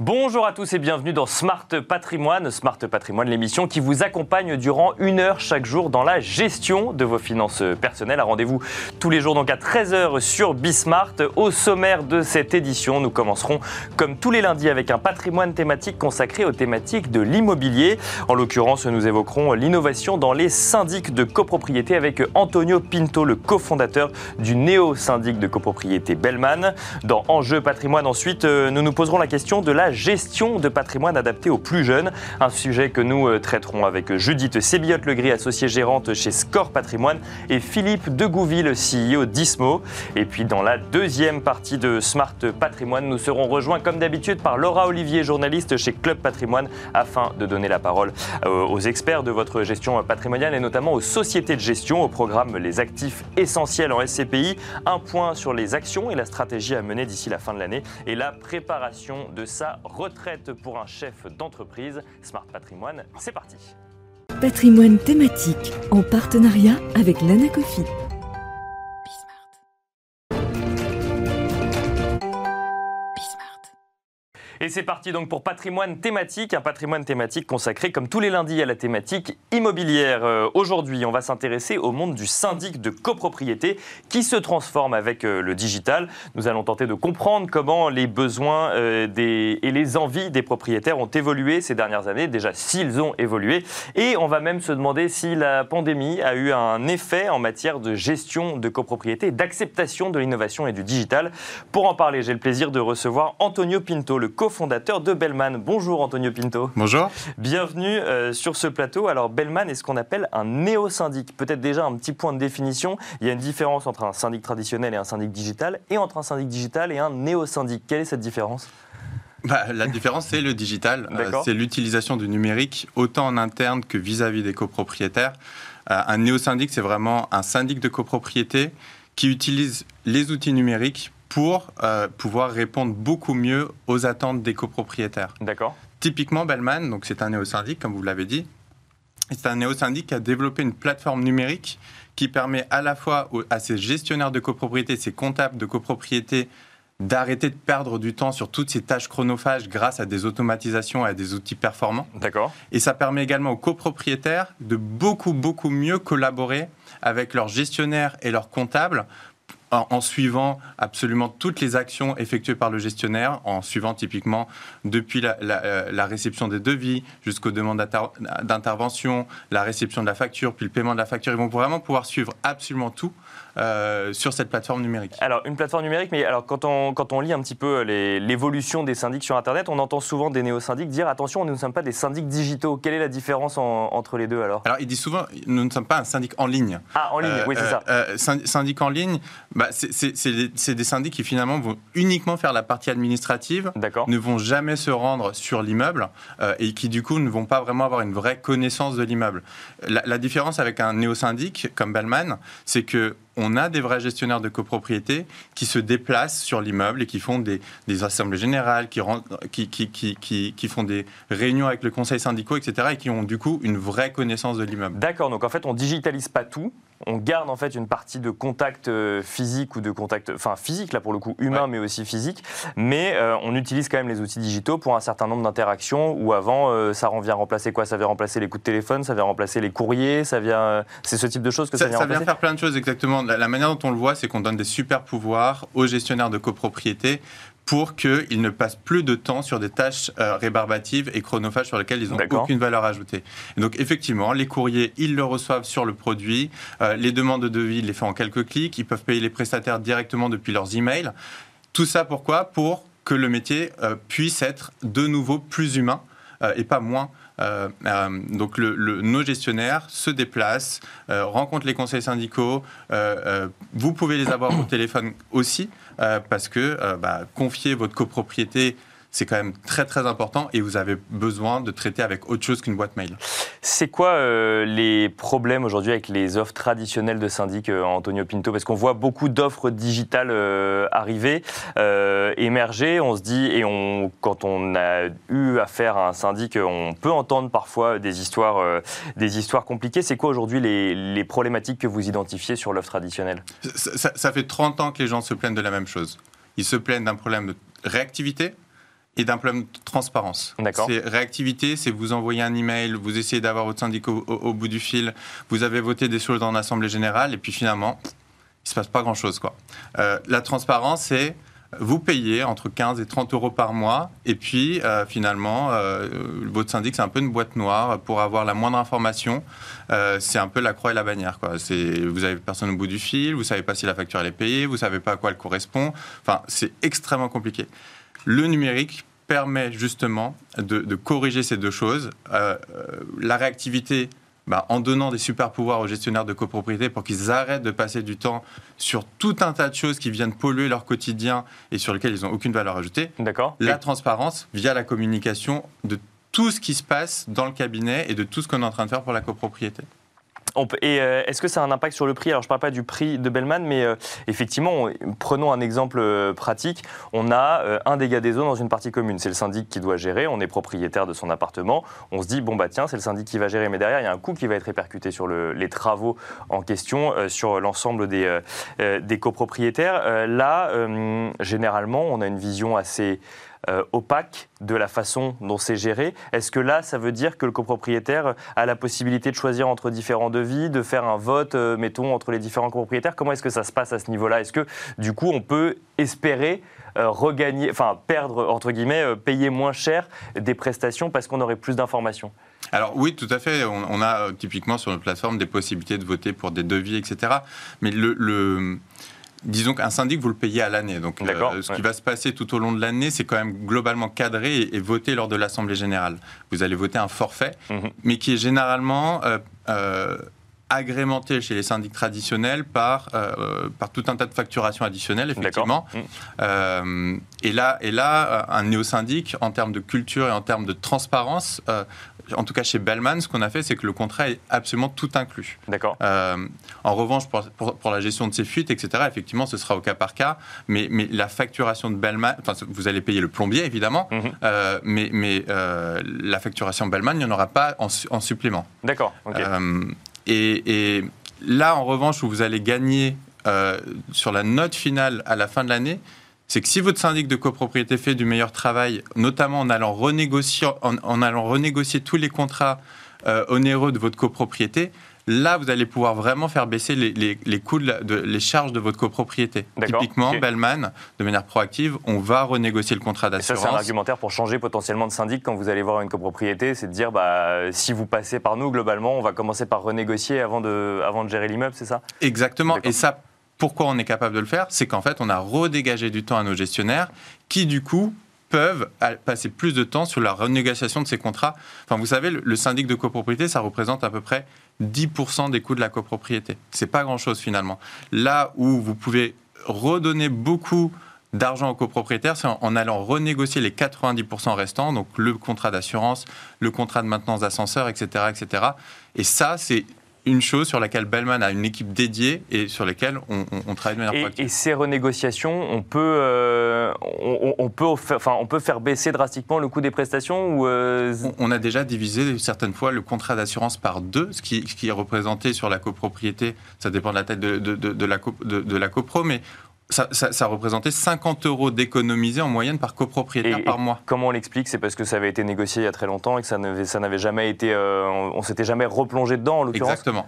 Bonjour à tous et bienvenue dans Smart Patrimoine. Smart Patrimoine, l'émission qui vous accompagne durant une heure chaque jour dans la gestion de vos finances personnelles. À rendez-vous tous les jours donc à 13h sur Bismart. Au sommaire de cette édition, nous commencerons comme tous les lundis avec un patrimoine thématique consacré aux thématiques de l'immobilier. En l'occurrence, nous évoquerons l'innovation dans les syndics de copropriété avec Antonio Pinto, le cofondateur du néo-syndic de copropriété Bellman. Dans Enjeu patrimoine ensuite, euh, nous nous poserons la question de la gestion de patrimoine adapté aux plus jeunes. Un sujet que nous euh, traiterons avec Judith Sébillot-Legris, associée gérante chez Score Patrimoine, et Philippe Degouville, CEO d'Ismo. Et puis dans la deuxième partie de Smart Patrimoine, nous serons rejoints comme d'habitude par Laura Olivier, journaliste chez Club Patrimoine, afin de donner la parole euh, aux experts de votre gestion patrimoniale et notamment aux sociétés de gestion au programme Les actifs essentiels en SCPI. Un point sur les actions et la stratégie à mener d'ici la fin de l'année et la préparation de sa retraite pour un chef d'entreprise. Smart Patrimoine, c'est parti. Patrimoine thématique en partenariat avec l'Anacofi. Et c'est parti donc pour patrimoine thématique, un patrimoine thématique consacré comme tous les lundis à la thématique immobilière. Euh, aujourd'hui, on va s'intéresser au monde du syndic de copropriété qui se transforme avec euh, le digital. Nous allons tenter de comprendre comment les besoins euh, des, et les envies des propriétaires ont évolué ces dernières années, déjà s'ils ont évolué. Et on va même se demander si la pandémie a eu un effet en matière de gestion de copropriété d'acceptation de l'innovation et du digital. Pour en parler, j'ai le plaisir de recevoir Antonio Pinto, le cofondateur fondateur de Bellman. Bonjour Antonio Pinto. Bonjour. Bienvenue euh, sur ce plateau. Alors Bellman est ce qu'on appelle un néo-syndic. Peut-être déjà un petit point de définition. Il y a une différence entre un syndic traditionnel et un syndic digital et entre un syndic digital et un néo-syndic. Quelle est cette différence? Bah, la différence, c'est le digital. Euh, c'est l'utilisation du numérique, autant en interne que vis-à-vis des copropriétaires. Euh, un néo-syndic, c'est vraiment un syndic de copropriété qui utilise les outils numériques pour euh, pouvoir répondre beaucoup mieux aux attentes des copropriétaires. D'accord. Typiquement, Bellman, donc c'est un néo-syndic, comme vous l'avez dit. C'est un néo-syndic qui a développé une plateforme numérique qui permet à la fois à ses gestionnaires de copropriété, ses comptables de copropriété, d'arrêter de perdre du temps sur toutes ces tâches chronophages grâce à des automatisations et à des outils performants. D'accord. Et ça permet également aux copropriétaires de beaucoup, beaucoup mieux collaborer avec leurs gestionnaires et leurs comptables en, suivant absolument toutes les actions effectuées par le gestionnaire, en suivant typiquement depuis la, euh, réception des devis jusqu'aux demandes d'intervention, la réception de la facture, puis le paiement de la facture. Ils vont vraiment pouvoir suivre absolument tout euh, sur cette plateforme numérique. Alors, une plateforme numérique, mais alors, quand, on, quand on lit un petit peu l'évolution des syndics sur Internet, on entend souvent des néo-syndics dire attention, nous ne sommes pas des syndics digitaux. Quelle est la différence entre les deux alors? Alors, ils disent souvent nous ne sommes pas un syndic en ligne. Ah, en ligne, oui, c'est euh, ça. syndic en ligne, bah, c'est des syndics qui finalement vont uniquement faire la partie administrative, ne vont jamais se rendre sur l'immeuble et qui du coup ne vont pas vraiment avoir une vraie connaissance de l'immeuble. La, la différence avec un néo-syndic comme Bellman, c'est que on a des vrais gestionnaires de copropriété qui se déplacent sur l'immeuble et qui font des, assemblées générales, qui, qui, font des réunions avec le conseil syndical, etc., et qui ont du coup une vraie connaissance de l'immeuble. D'accord, donc en fait, on digitalise pas tout, on garde en fait une partie de contact euh, physique ou de contact, enfin physique là pour le coup, humain mais aussi physique, mais euh, on utilise quand même les outils digitaux pour un certain nombre d'interactions où avant euh, ça vient remplacer quoi? Ça vient remplacer les coups de téléphone, ça vient remplacer les courriers, ça vient, c'est ce type de choses que ça, vient remplacer. Ça vient faire plein de choses exactement. la manière dont on le voit, c'est qu'on donne des super pouvoirs aux gestionnaires de copropriété pour qu'ils ne passent plus de temps sur des tâches euh, rébarbatives et chronophages sur lesquelles ils n'ont aucune valeur ajoutée. donc effectivement, les courriers, ils le reçoivent sur le produit, euh, les demandes de devis, ils les font en quelques clics, ils peuvent payer les prestataires directement depuis leurs emails. Tout ça pourquoi? Pour que le métier euh, puisse être de nouveau plus humain et pas moins euh, euh, donc le, nos gestionnaires se déplacent, euh, rencontrent les conseils syndicaux. vous pouvez les avoir au téléphone aussi parce que bah, confier votre copropriété c'est quand même très très important et vous avez besoin de traiter avec autre chose qu'une boîte mail. C'est quoi euh, les problèmes aujourd'hui avec les offres traditionnelles de syndic, euh, Antonio Pinto? Parce qu'on voit beaucoup d'offres digitales euh, arriver, émerger. On se dit, et on, quand on a eu affaire à un syndic, on peut entendre parfois des histoires, des histoires compliquées. C'est quoi aujourd'hui les, les, problématiques que vous identifiez sur l'offre traditionnelle? Ça, ça fait 30 ans que les gens se plaignent de la même chose. Ils se plaignent d'un problème de réactivité, et d'un problème de transparence. C'est réactivité, c'est vous envoyer un email, vous essayez d'avoir votre syndicat au, bout du fil, vous avez voté des choses en assemblée générale et puis finalement, il se passe pas grand chose quoi. Euh, la transparence, c'est vous payez entre 15 et 30 euros par mois, et puis euh, finalement, euh, votre syndic, c'est un peu une boîte noire pour avoir la moindre information. c'est un peu la croix et la bannière. Quoi. Vous avez personne au bout du fil, vous savez pas si la facture elle est payée, vous savez pas à quoi elle correspond. Enfin, c'est extrêmement compliqué. Le numérique permet justement de, corriger ces deux choses. Euh, euh, la réactivité, bah, en donnant des super pouvoirs aux gestionnaires de copropriété pour qu'ils arrêtent de passer du temps sur tout un tas de choses qui viennent polluer leur quotidien et sur lesquelles ils n'ont aucune valeur ajoutée. D'accord. La transparence via la communication de tout ce qui se passe dans le cabinet et de tout ce qu'on est en train de faire pour la copropriété et euh, est-ce que ça a un impact sur le prix? Alors, je ne parle pas du prix de Bellman, mais euh, effectivement, prenons un exemple euh, pratique. On a un dégât des eaux dans une partie commune. C'est le syndic qui doit gérer. On est propriétaire de son appartement. On se dit, bon, bah tiens, c'est le syndic qui va gérer. Mais derrière, il y a un coût qui va être répercuté sur les travaux en question, sur l'ensemble des, des copropriétaires. là, généralement, on a une vision assez euh, opaque de la façon dont c'est géré. Est-ce que là, ça veut dire que le copropriétaire a la possibilité de choisir entre différents devis, de faire un vote, euh, mettons, entre les différents copropriétaires? Comment est-ce que ça se passe à ce niveau-là? Est-ce que, du coup, on peut espérer euh, regagner, enfin perdre entre guillemets, payer moins cher des prestations parce qu'on aurait plus d'informations? Alors oui, tout à fait. On, a typiquement sur notre plateforme des possibilités de voter pour des devis, etc. Mais le, Disons qu'un syndic, vous le payez à l'année. Donc, euh, ce qui va se passer tout au long de l'année, c'est quand même globalement cadré et, voté lors de l'Assemblée générale. Vous allez voter un forfait, mhm. mais qui est généralement euh, euh, agrémenté chez les syndics traditionnels par, par tout un tas de facturations additionnelles, effectivement. Mhm. et là, et là un néo-syndic, en termes de culture et en termes de transparence, en tout cas chez Bellman, ce qu'on a fait, c'est que le contrat est absolument tout inclus. D'accord. Euh, en revanche, pour, la gestion de ces fuites, etc., effectivement, ce sera au cas par cas. Mais, mais la facturation de Bellman, enfin, vous allez payer le plombier, évidemment, mhm. euh, mais, mais euh, la facturation Bellman, il n'y en aura pas en, supplément. D'accord. Et, et, là, en revanche, où vous allez gagner sur la note finale à la fin de l'année, c'est que si votre syndic de copropriété fait du meilleur travail, notamment en allant renégocier, en, allant renégocier tous les contrats euh, onéreux de votre copropriété, là, vous allez pouvoir vraiment faire baisser les, coûts, de, les charges de votre copropriété. Typiquement, Bellman, de manière proactive, on va renégocier le contrat d'assurance. Ça, c'est un argumentaire pour changer potentiellement de syndic quand vous allez voir une copropriété, c'est de dire, bah, si vous passez par nous, globalement, on va commencer par renégocier avant de, avant de gérer l'immeuble, c'est ça? Exactement. Et ça, pourquoi on est capable de le faire C'est qu'en fait, on a redégagé du temps à nos gestionnaires qui, du coup, peuvent passer plus de temps sur la renégociation de ces contrats. Enfin, vous savez, le syndic de copropriété, ça représente à peu près 10% des coûts de la copropriété. C'est pas grand-chose finalement. Là où vous pouvez redonner beaucoup d'argent aux copropriétaires, c'est en, allant renégocier les 90% restants, donc le contrat d'assurance, le contrat de maintenance d'ascenseur, etc., etc. Et ça, c'est une chose sur laquelle Bellman a une équipe dédiée et sur laquelle on, travaille de manière proactive. Et ces renégociations, on peut, euh, on, peut enfin, on peut faire baisser drastiquement le coût des prestations ou euh, on, a déjà divisé certaines fois le contrat d'assurance par deux, ce qui, ce qui, est représenté sur la copropriété, ça dépend de la tête de, de, de la, de, la copro, mais ça, représentait 50 euros d'économisés en moyenne par copropriétaire par mois. Comment on l'explique? C'est parce que ça avait été négocié il y a très longtemps et que ça n'avait jamais été. Euh, on, s'était jamais replongé dedans, en l'occurrence? Exactement.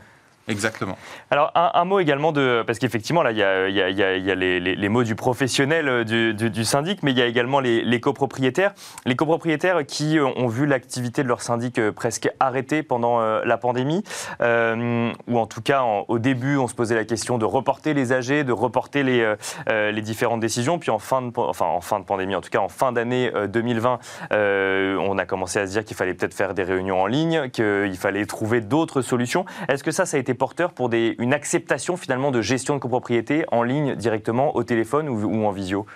Exactement. Alors, un, mot également de. Parce qu'effectivement, là, il y a, les, mots du professionnel euh, du, syndic, mais il y a également les, copropriétaires. Les copropriétaires qui euh, ont vu l'activité de leur syndic euh, presque arrêtée pendant la pandémie, ou en tout cas, au début, on se posait la question de reporter les AG, de reporter les, différentes décisions. Puis en fin, de, enfin, en fin de pandémie, en tout cas en fin d'année 2020, on a commencé à se dire qu'il fallait peut-être faire des réunions en ligne, qu'il fallait trouver d'autres solutions. Est-ce que ça, ça a été porteur pour des, une acceptation finalement de gestion de copropriété en ligne directement au téléphone ou, en visio?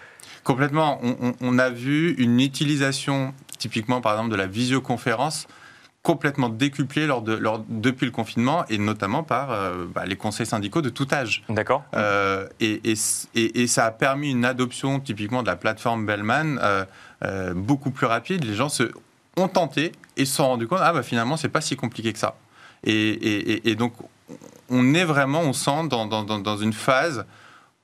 Complètement. On, a vu une utilisation typiquement par exemple de la visioconférence complètement décuplée lors de, lors, depuis le confinement et notamment par euh, bah, les conseils syndicaux de tout âge. D'accord. Euh, et, et, ça a permis une adoption typiquement de la plateforme Bellman euh, beaucoup plus rapide. Les gens se ont tenté et se sont rendus compte ah bah finalement c'est pas si compliqué que ça. Et, et, donc on est vraiment, on sent dans, dans, une phase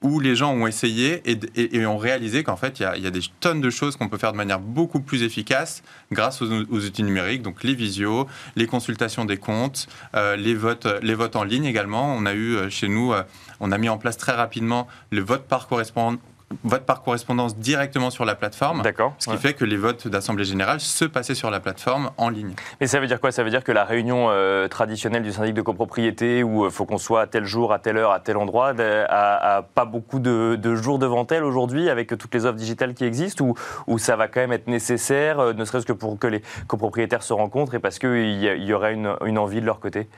où les gens ont essayé et, ont réalisé qu'en fait, il y, a, des tonnes de choses qu'on peut faire de manière beaucoup plus efficace grâce aux, outils numériques, donc les visios, les consultations des comptes, euh, les, votes, les votes en ligne également. On a eu euh, chez nous, euh, on a mis en place très rapidement le vote par correspondance vote par correspondance directement sur la plateforme. D'accord. Ce qui fait que les votes d'Assemblée générale se passaient sur la plateforme en ligne. Mais ça veut dire quoi? Ça veut dire que la réunion euh, traditionnelle du syndic de copropriété, où il euh, faut qu'on soit à tel jour, à telle heure, à tel endroit, a, pas beaucoup de, jours devant elle aujourd'hui avec toutes les offres digitales qui existent, ou, ou ça va quand même être nécessaire, euh, ne serait-ce que pour que les copropriétaires se rencontrent et parce qu'il y, y, aurait une, une envie de leur côté?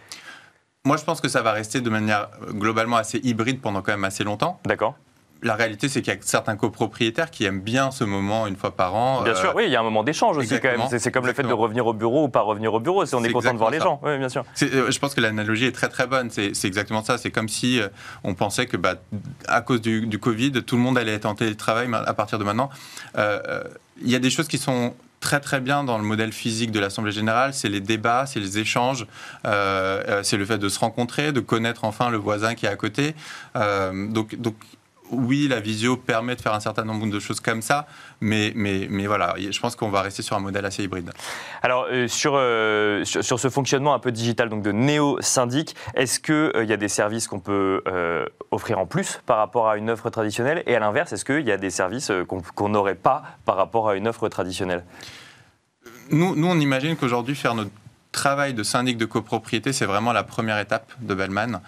Moi, je pense que ça va rester de manière globalement assez hybride pendant quand même assez longtemps. D'accord la réalité, c'est qu'il y a certains copropriétaires qui aiment bien ce moment une fois par an. Bien sûr, euh, oui, il y a un moment d'échange aussi quand même. C'est comme le fait de revenir au bureau ou pas revenir au bureau. On est, content de voir les gens. Oui, bien sûr. Euh, je pense que l'analogie est très très bonne. C'est exactement ça. C'est comme si euh, on pensait que, bah, à cause du, Covid, tout le monde allait être en télétravail à partir de maintenant. Il y a des choses qui sont très très bien dans le modèle physique de l'Assemblée générale, c'est les débats, c'est les échanges, c'est le fait de se rencontrer, de connaître enfin le voisin qui est à côté. donc, donc oui, la visio permet de faire un certain nombre de choses comme ça, mais, mais, mais voilà, je pense qu'on va rester sur un modèle assez hybride. Alors, euh, euh, sur, sur, ce fonctionnement un peu digital, donc de néo-syndic, est-ce qu'il euh, y a des services qu'on peut offrir en plus par rapport à une offre traditionnelle? Et à l'inverse, est-ce qu'il y a des services qu'on n'aurait pas par rapport à une offre traditionnelle? Nous, nous, on imagine qu'aujourd'hui, faire notre travail de syndic de copropriété, c'est vraiment la première étape de Bellman.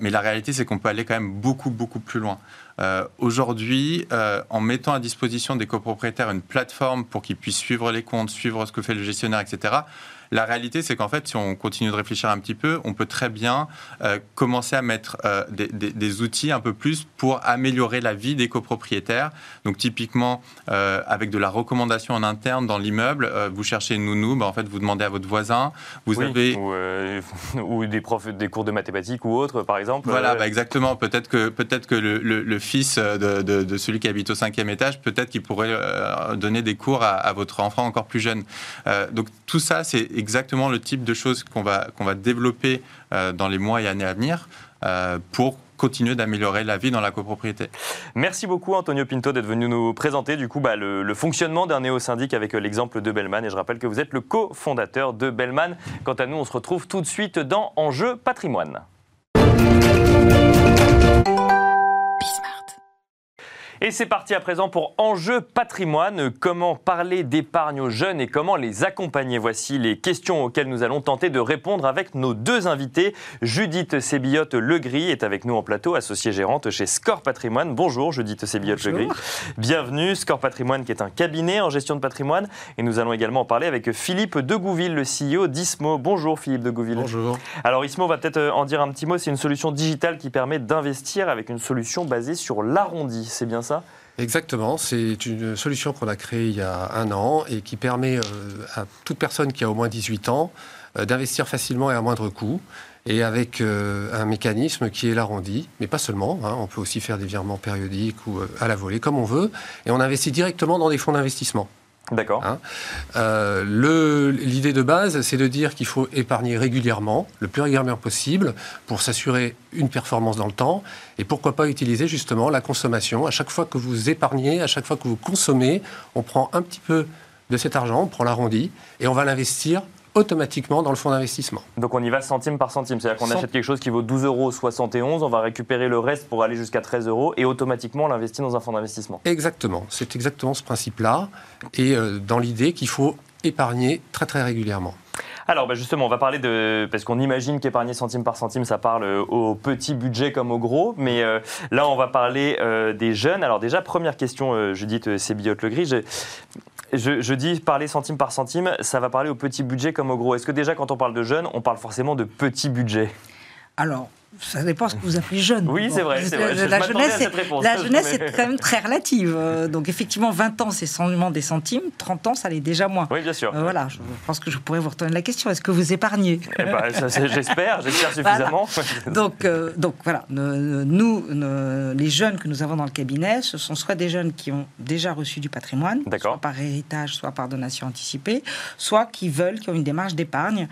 mais la réalité, c'est qu'on peut aller quand même beaucoup, beaucoup plus loin. Euh, aujourd'hui, euh, en mettant à disposition des copropriétaires une plateforme pour qu'ils puissent suivre les comptes, suivre ce que fait le gestionnaire, etc., la réalité, c'est qu'en fait, si on continue de réfléchir un petit peu, on peut très bien euh, commencer à mettre euh, des, outils un peu plus pour améliorer la vie des copropriétaires. Donc, typiquement, euh, avec de la recommandation en interne dans l'immeuble, vous cherchez une nounou, bah, en fait, vous demandez à votre voisin. Vous avez ou, des profs, des cours de mathématiques ou autres, par exemple. Voilà, bah, exactement. Peut-être que peut-être que le, fils de, celui qui habite au cinquième étage, peut-être qu'il pourrait donner des cours à, à, votre enfant encore plus jeune. donc, tout ça, c'est exactement le type de choses qu'on va, qu'on va développer euh, dans les mois et années à venir euh, pour continuer d'améliorer la vie dans la copropriété. Merci beaucoup Antonio Pinto d'être venu nous présenter du coup bah, le, fonctionnement d'un néo-syndic avec euh, l'exemple de Bellman et je rappelle que vous êtes le cofondateur de Bellman. Quant à nous, on se retrouve tout de suite dans Enjeu patrimoine. Et c'est parti à présent pour Enjeu patrimoine. Comment parler d'épargne aux jeunes et comment les accompagner? Voici les questions auxquelles nous allons tenter de répondre avec nos deux invités. Judith Sébillotte-Legris est avec nous en plateau, associée gérante chez Score Patrimoine. Bonjour Judith Sébillotte-Legris. Bienvenue. Score Patrimoine qui est un cabinet en gestion de patrimoine. Et nous allons également en parler avec Philippe Degouville, le CEO d'Ismo. Bonjour Philippe Degouville. Bonjour. Alors Ismo va peut-être en dire un petit mot. C'est une solution digitale qui permet d'investir avec une solution basée sur l'arrondi. C'est bien Exactement, c'est une solution qu'on a créée il y a un an et qui permet euh, à toute personne qui a au moins 18 ans euh, d'investir facilement et à moindre coût et avec euh, un mécanisme qui est l'arrondi, mais pas seulement. Hein. on peut aussi faire des virements périodiques ou à la volée, comme on veut, et on investit directement dans des fonds d'investissement. D'accord. Hein. Euh, l'idée de base, c'est de dire qu'il faut épargner régulièrement, le plus régulièrement possible, pour s'assurer une performance dans le temps. Et pourquoi pas utiliser justement la consommation. À chaque fois que vous épargnez, à chaque fois que vous consommez, on prend un petit peu de cet argent, on prend l'arrondi, et on va l'investir automatiquement dans le fonds d'investissement. Donc on y va centime par centime, c'est-à-dire qu'on achète quelque chose qui vaut 12,71 euros, on va récupérer le reste pour aller jusqu'à 13 euros et automatiquement on l'investit dans un fonds d'investissement. Exactement, c'est exactement ce principe-là et euh, dans l'idée qu'il faut épargner très très régulièrement. Alors bah, justement, on va parler de... Parce qu'on imagine qu'épargner centime par centime, ça parle euh, au petit budget comme au gros. Mais euh, là, on va parler des jeunes. Alors déjà, première question, Judith Sébillotte-Legris. Je, dis parler centime par centime, ça va parler au petit budget comme au gros. Est-ce que déjà quand on parle de jeunes, on parle forcément de petit budget Alors, ça dépend ce que vous appelez jeune. Oui, c'est vrai. la, jeunesse, est, la jeunesse est quand même très relative. Euh, donc effectivement, 20 ans, c'est seulement des centimes. 30 ans, ça l'est déjà moins. Oui, bien sûr. Euh, voilà, je pense que je pourrais vous retourner la question. Est-ce que vous épargnez? Eh ben, J'espère, j'espère suffisamment. Donc, euh, donc voilà, nous, les jeunes que nous avons dans le cabinet, ce sont soit des jeunes qui ont déjà reçu du patrimoine, soit par héritage, soit par donation anticipée, soit qui veulent, qui ont une démarche d'épargne.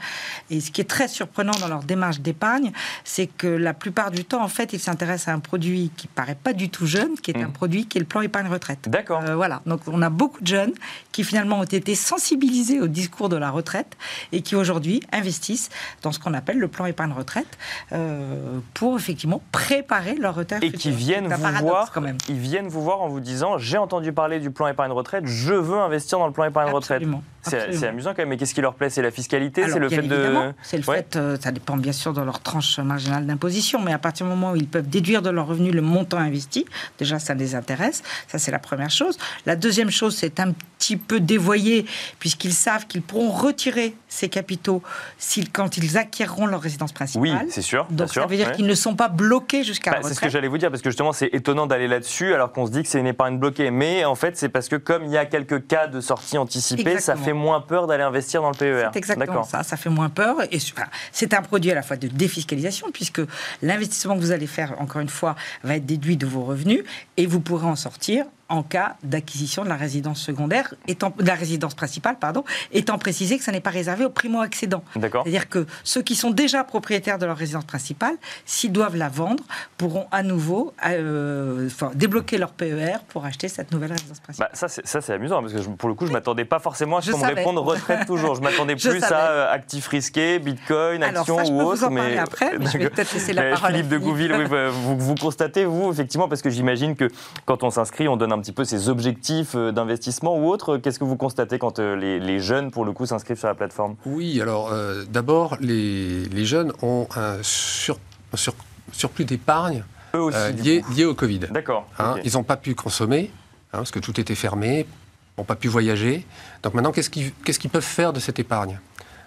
Et ce qui est très surprenant dans leur démarche d'épargne, c'est que la plupart du temps, en fait, ils s'intéressent à un produit qui paraît pas du tout jeune, qui est un mm. produit qui est le plan épargne retraite. D'accord. Euh, voilà. Donc, on a beaucoup de jeunes qui finalement ont été sensibilisés au discours de la retraite et qui aujourd'hui investissent dans ce qu'on appelle le plan épargne retraite euh, pour effectivement préparer leur retraite. Et qui viennent vous voir. Quand même. Ils viennent vous voir en vous disant j'ai entendu parler du plan épargne retraite, je veux investir dans le plan épargne retraite. C'est amusant quand même. Mais qu'est-ce qui leur plaît? C'est la fiscalité, c'est le fait de. C'est le fait. Euh, ça dépend bien sûr de leur tranche marginale d'imposition, mais à partir du moment où ils peuvent déduire de leur revenu le montant investi, déjà ça les intéresse. Ça c'est la première chose. La deuxième chose, c'est un petit peu dévoyé puisqu'ils savent qu'ils pourront retirer ces capitaux quand ils acquerront leur résidence principale. Oui, c'est sûr. Donc ça veut dire qu'ils ne sont pas bloqués jusqu'à bah, C'est ce que j'allais vous dire parce que justement c'est étonnant d'aller là-dessus alors qu'on se dit que c'est une épargne bloquée, mais en fait c'est parce que comme il y a quelques cas de sortie anticipée, ça fait moins peur d'aller investir dans le PER. C'est exactement ça. Ça fait moins peur et c'est un produit à la fois de défiscalisation puisque l'investissement que vous allez faire encore une fois va être déduit de vos revenus et vous pourrez en sortir en cas d'acquisition de la résidence secondaire, étant, de la résidence principale, pardon, étant précisé que ça n'est pas réservé aux primo-accédants. C'est-à-dire que ceux qui sont déjà propriétaires de leur résidence principale, s'ils doivent la vendre, pourront à nouveau euh, débloquer leur PER pour acheter cette nouvelle résidence principale. Bah, ça, c'est amusant, parce que pour le coup, je ne m'attendais pas forcément à ce qu'on me réponde retraite toujours. Je m'attendais plus à euh, actifs risqués, bitcoin, actions ou autre. mais après, mais je vais peut-être laisser la parole Philippe de Gouville, bah, vous, vous constatez, vous, effectivement, parce que j'imagine que quand on s'inscrit, on donne un petit peu ses objectifs euh, d'investissement ou autre Qu'est-ce que vous constatez quand euh, les, jeunes, pour le coup, s'inscrivent sur la plateforme? Oui, alors euh, d'abord, les, jeunes ont un sur, sur, surplus d'épargne lié, lié, au Covid. D'accord. Hein, ils n'ont pas pu consommer, hein, parce que tout était fermé, n'ont pas pu voyager. Donc maintenant, qu'est-ce qu'ils peuvent faire de cette épargne?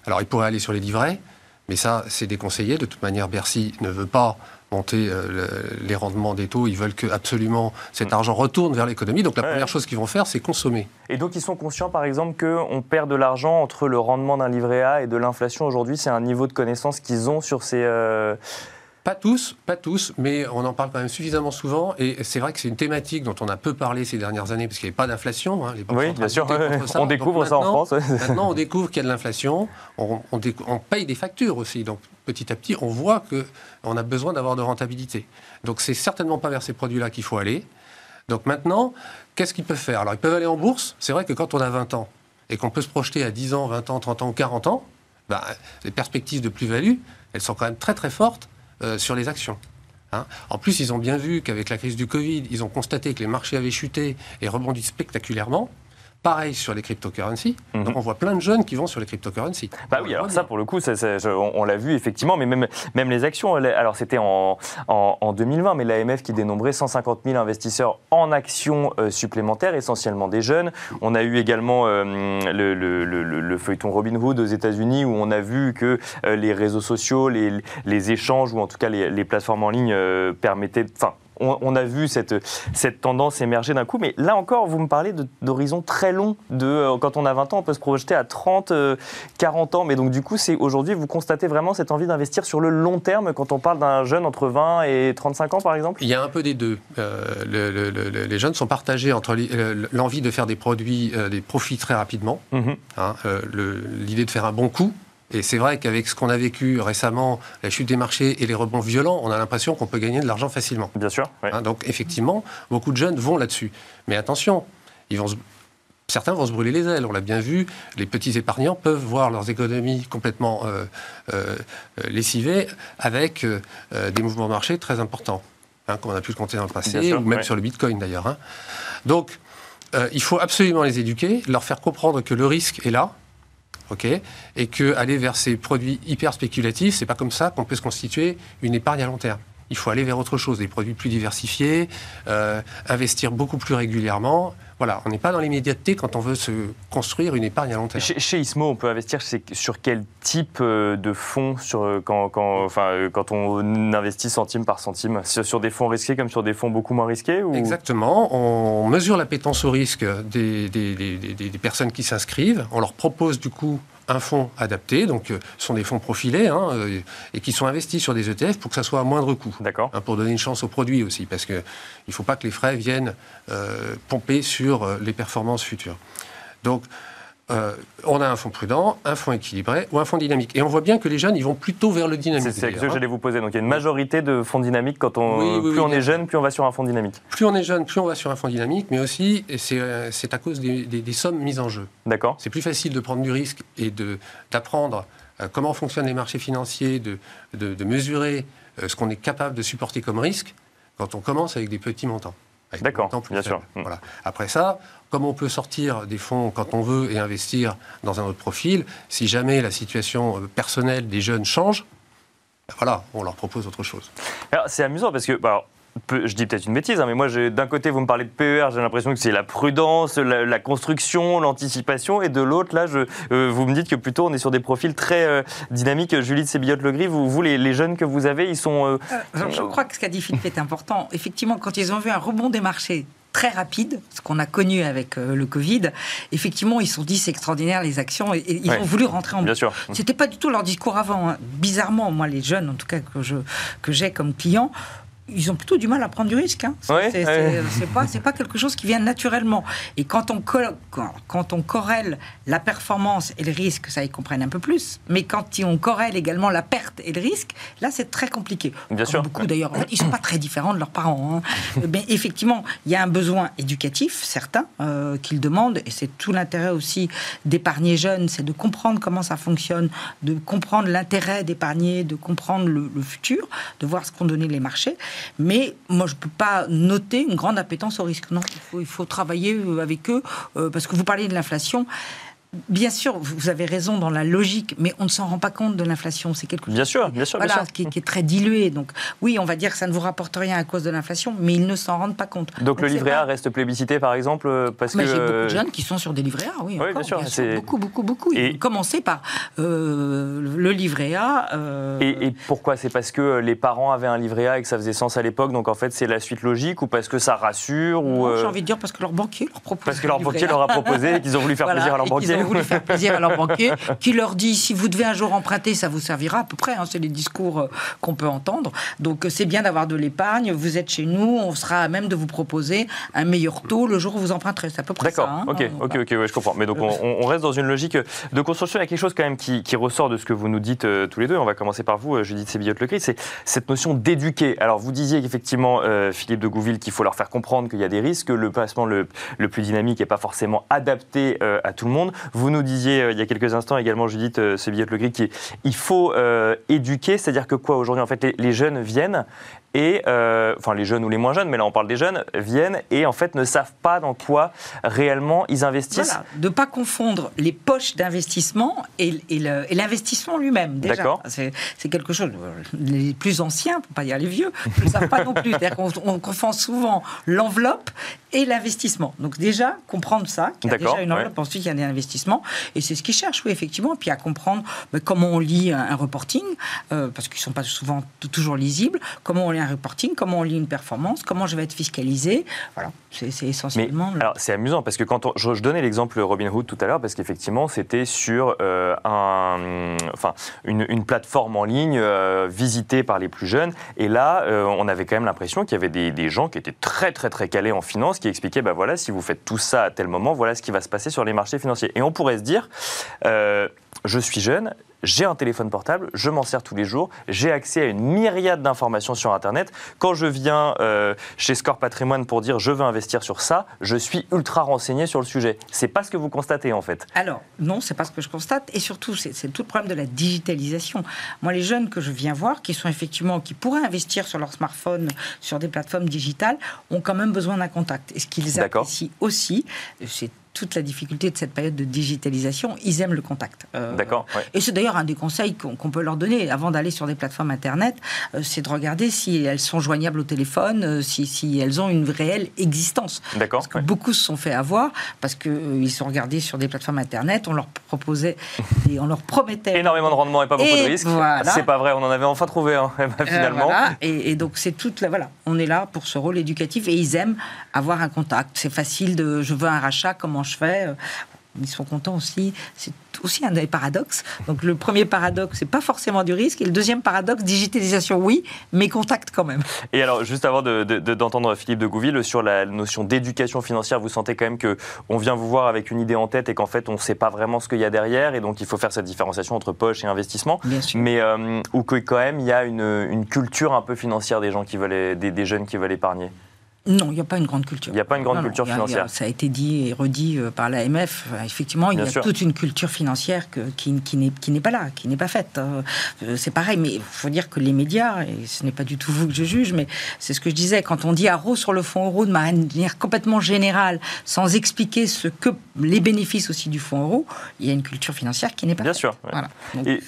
Alors, ils pourraient aller sur les livrets, mais ça, c'est déconseillé. De toute manière, Bercy ne veut pas monter euh, les rendements des taux. Ils veulent que absolument cet mm. argent retourne vers l'économie. Donc la première chose qu'ils vont faire, c'est consommer. Et donc ils sont conscients, par exemple, qu'on perd de l'argent entre le rendement d'un livret A et de l'inflation aujourd'hui. C'est un niveau de connaissance qu'ils ont sur ces... Euh, pas tous, pas tous, mais on en parle quand même suffisamment souvent. Et c'est vrai que c'est une thématique dont on a peu parlé ces dernières années, parce qu'il n'y avait pas d'inflation. Hein, oui, bien sûr. on découvre ça en France. maintenant, on découvre qu'il y a de l'inflation. On, on, paye des factures aussi. Donc, petit à petit, on voit qu'on a besoin d'avoir de rentabilité. Donc, c'est certainement pas vers ces produits-là qu'il faut aller. Donc, maintenant, qu'est-ce qu'ils peuvent faire? Alors, ils peuvent aller en bourse. C'est vrai que quand on a 20 ans et qu'on peut se projeter à 10 ans, 20 ans, 30 ans ou 40 ans, ben, les perspectives de plus-value, elles sont quand même très très fortes euh, sur les actions. Hein. en plus, ils ont bien vu qu'avec la crise du Covid, ils ont constaté que les marchés avaient chuté et rebondi spectaculairement. Pareil sur les cryptocurrencies. Mhm. Donc on voit plein de jeunes qui vont sur les cryptocurrencies. Bah oui, alors ça pour le coup, on, l'a vu effectivement, mais même, même les actions, alors c'était en, en, 2020, mais l'AMF qui dénombrait 150 000 investisseurs en actions euh, supplémentaires, essentiellement des jeunes. On a eu également euh, le, le, le, feuilleton Robinhood aux États-Unis où on a vu que euh, les réseaux sociaux, les, les, échanges ou en tout cas les, les plateformes en ligne permettaient, enfin on, a vu cette, cette tendance émerger d'un coup. Mais là encore, vous me parlez d'horizons très longs. De, euh, quand on a 20 ans, on peut se projeter à 30, 40 euh, ans. Mais donc, du coup, c'est aujourd'hui, vous constatez vraiment cette envie d'investir sur le long terme quand on parle d'un jeune entre 20 et 35 ans, par exemple? Il y a un peu des deux. Euh, les jeunes sont partagés entre l'envie de faire des produits, des profits très rapidement, mm-hmm. hein, l'idée de faire un bon coup et c'est vrai qu'avec ce qu'on a vécu récemment, la chute des marchés et les rebonds violents, on a l'impression qu'on peut gagner de l'argent facilement. Bien sûr. Hein, donc effectivement, beaucoup de jeunes vont là-dessus. Mais attention, ils vont certains vont se brûler les ailes. On l'a bien vu, les petits épargnants peuvent voir leurs économies complètement euh, euh, lessivées avec euh, des mouvements de marché très importants, hein, comme on a pu le compter dans le passé, ou même sur le Bitcoin d'ailleurs. Hein. Donc, il faut absolument les éduquer, leur faire comprendre que le risque est là, ok, et que aller vers ces produits hyper spéculatifs, c'est pas comme ça qu'on peut se constituer une épargne à long terme. Il faut aller vers autre chose, des produits plus diversifiés, euh, investir beaucoup plus régulièrement. Voilà, on n'est pas dans l'immédiateté quand on veut se construire une épargne à long terme. Chez, Ismo, on peut investir sur quel type euh, de fonds sur, euh, quand, quand, enfin, quand on investit centime par centime Sur des fonds risqués comme sur des fonds beaucoup moins risqués ou... Exactement. On mesure l'appétence au risque des, des, des, des personnes qui s'inscrivent. On leur propose du coup un fonds adapté, donc euh, ce sont des fonds profilés, hein, euh, et qui sont investis sur des ETF pour que ça soit à moindre coût. D'accord. Hein, pour donner une chance au produit aussi, parce qu'il ne faut pas que les frais viennent euh, pomper sur les performances futures. Donc, euh, on a un fonds prudent, un fonds équilibré ou un fonds dynamique. Et on voit bien que les jeunes, ils vont plutôt vers le dynamique. C'est ce que j'allais vous poser. Donc il y a une majorité de fonds dynamiques quand on. plus on est jeune, plus on va sur un fonds dynamique. Plus on est jeune, plus on va sur un fonds dynamique, mais aussi, c'est euh, à cause des, sommes mises en jeu. D'accord. C'est plus facile de prendre du risque et d'apprendre euh, comment fonctionnent les marchés financiers, de, de, mesurer ce qu'on est capable de supporter comme risque quand on commence avec des petits montants. D'accord, bien sûr. Voilà. Après ça, comme on peut sortir des fonds quand on veut et investir dans un autre profil, si jamais la situation euh, personnelle des jeunes change, ben voilà, on leur propose autre chose. C'est amusant parce que, bah, je dis peut-être une bêtise, hein, mais moi, d'un côté, vous me parlez de PER, j'ai l'impression que c'est la prudence, la, construction, l'anticipation, et de l'autre, là, je, euh, vous me dites que plutôt on est sur des profils très euh, dynamiques. Julie de Sébillotte-Legris, vous, vous les, jeunes que vous avez, ils sont. je crois que ce qu'a dit Philippe est important. Effectivement, quand ils ont vu un rebond des marchés très rapide, ce qu'on a connu avec euh, le Covid. Effectivement, ils sont dit c'est extraordinaire les actions et, ils ont voulu rentrer en Bien sûr. C'était pas du tout leur discours avant. Hein. Bizarrement, moi, les jeunes, en tout cas que je que j'ai comme clients, ils ont plutôt du mal à prendre du risque. Hein. C'est pas, pas quelque chose qui vient naturellement. Et quand on, quand on corrèle la performance et le risque, ça, ils comprennent un peu plus. Mais quand on corrèle également la perte et le risque, là, c'est très compliqué. Bien sûr. Beaucoup d'ailleurs, ils sont pas très différents de leurs parents. Hein. Mais effectivement, il y a un besoin éducatif, certain, euh, qu'ils demandent. Et c'est tout l'intérêt aussi d'épargner jeunes, c'est de comprendre comment ça fonctionne, de comprendre l'intérêt d'épargner, de comprendre le, le futur, de voir ce qu'ont donné les marchés. Mais moi, je ne peux pas noter une grande appétence au risque. Non, il faut, il faut travailler euh, avec eux, euh, parce que vous parlez de l'inflation. Bien sûr, vous avez raison dans la logique, mais on ne s'en rend pas compte de l'inflation. C'est quelque chose bien sûr, bien sûr, voilà, Qui, est très dilué. Donc, oui, on va dire que ça ne vous rapporte rien à cause de l'inflation, mais ils ne s'en rendent pas compte. Donc, le livret A reste plébiscité, par exemple, euh, parce que. J'ai beaucoup de jeunes qui sont sur des livrets A, oui. bien, sûr, beaucoup, beaucoup, beaucoup. Et... Commencer par euh, le livret A. Euh, et, pourquoi? C'est parce que les parents avaient un livret A et que ça faisait sens à l'époque, donc en fait, c'est la suite logique, ou parce que ça rassure ou J'ai envie de dire parce que leur banquier leur propose. Parce que leur banquier leur a proposé et qu'ils ont voulu faire plaisir à leur banquier. Voulu faire plaisir à leur banquier, qui leur dit si vous devez un jour emprunter, ça vous servira à peu près. Hein, c'est les discours euh, qu'on peut entendre. Donc euh, c'est bien d'avoir de l'épargne. Vous êtes chez nous, on sera à même de vous proposer un meilleur taux le jour où vous emprunterez. C'est à peu près ça. D'accord. ok, ok, ok, ouais, je comprends. Mais donc on, reste dans une logique de construction. Il y a quelque chose quand même qui, ressort de ce que vous nous dites euh, tous les deux. On va commencer par vous, Judith Sébillotte-Lecris. C'est cette notion d'éduquer. Alors vous disiez qu'effectivement, Philippe de Gouville, qu'il faut leur faire comprendre qu'il y a des risques, que le placement le, le plus dynamique n'est pas forcément adapté à tout le monde. Vous nous disiez il y a quelques instants également, Judith euh, le Gris, il faut euh, éduquer, c'est-à-dire que quoi aujourd'hui En fait, les, jeunes viennent et, euh, enfin les jeunes ou les moins jeunes, mais là on parle des jeunes, viennent et en fait ne savent pas dans quoi réellement ils investissent. Voilà, de ne pas confondre les poches d'investissement et, l'investissement lui-même. D'accord. C'est quelque chose, les plus anciens, pour pas dire les vieux, ne le savent pas non plus. C'est-à-dire qu'on confond souvent l'enveloppe et l'investissement. Donc déjà, comprendre ça, qu'il y a déjà une enveloppe, ensuite il y a un investissement, et c'est ce qu'ils cherchent, oui, effectivement, et puis à comprendre ben, comment on lit un, reporting, euh, parce qu'ils ne sont pas souvent toujours lisibles, comment on lit un reporting, comment on lit une performance, comment je vais être fiscalisé, voilà, c'est essentiellement... alors c'est amusant, parce que quand je, donnais l'exemple Robinhood tout à l'heure, parce qu'effectivement c'était sur euh, un, enfin, une, plateforme en ligne euh, visitée par les plus jeunes, et là on avait quand même l'impression qu'il y avait des, des gens qui étaient très très très calés en finance, qui expliquait, ben voilà, si vous faites tout ça à tel moment, voilà ce qui va se passer sur les marchés financiers. Et on pourrait se dire, euh, je suis jeune, j'ai un téléphone portable, je m'en sers tous les jours, j'ai accès à une myriade d'informations sur Internet. Quand je viens euh, chez Score Patrimoine pour dire je veux investir sur ça, je suis ultra renseigné sur le sujet. C'est pas ce que vous constatez en fait. Alors non, c'est pas ce que je constate, et surtout c'est tout le problème de la digitalisation. Moi, les jeunes que je viens voir, qui sont effectivement qui pourraient investir sur leur smartphone, sur des plateformes digitales, ont quand même besoin d'un contact. Et ce qu'ils apprécient aussi, c'est toute la difficulté de cette période de digitalisation, ils aiment le contact. Euh, D'accord. Et c'est d'ailleurs un des conseils qu'on peut leur donner avant d'aller sur des plateformes Internet, euh, c'est de regarder si elles sont joignables au téléphone, euh, si, si, elles ont une réelle existence. D'accord. Parce que beaucoup se sont fait avoir, parce qu'ils sont regardés sur des plateformes Internet, on leur proposait, et on leur promettait... Énormément de rendement et pas beaucoup de risques. C'est pas vrai, on en avait enfin trouvé un, finalement. Et, et, donc c'est toute la... Voilà, on est là pour ce rôle éducatif et ils aiment avoir un contact. C'est facile de... Je veux un rachat, comment je fais. Euh, ils sont contents aussi. C'est aussi un des paradoxes. Donc le premier paradoxe, c'est pas forcément du risque. Et le deuxième paradoxe, digitalisation, oui, mais contact quand même. Et alors, juste avant d'entendre de, Philippe de Gouville sur la notion d'éducation financière, vous sentez quand même que on vient vous voir avec une idée en tête et qu'en fait, on ne sait pas vraiment ce qu'il y a derrière. Et donc, il faut faire cette différenciation entre poche et investissement. Bien sûr. Mais euh, où quand même, il y a une, culture un peu financière des gens qui veulent, des jeunes qui veulent épargner. Non, il n'y a pas une grande culture. Il n'y a pas une grande culture financière. ça a été dit et redit euh, par l'AMF. Effectivement, il y a toute une culture financière qui, qui n'est pas là, qui n'est pas faite. Euh, c'est pareil, mais il faut dire que les médias, et ce n'est pas du tout vous que je juge, mais c'est ce que je disais, quand on dit arro sur le fonds euro de manière complètement générale, sans expliquer ce que les bénéfices aussi du fonds euro, il y a une culture financière qui n'est pas Bien sûr. et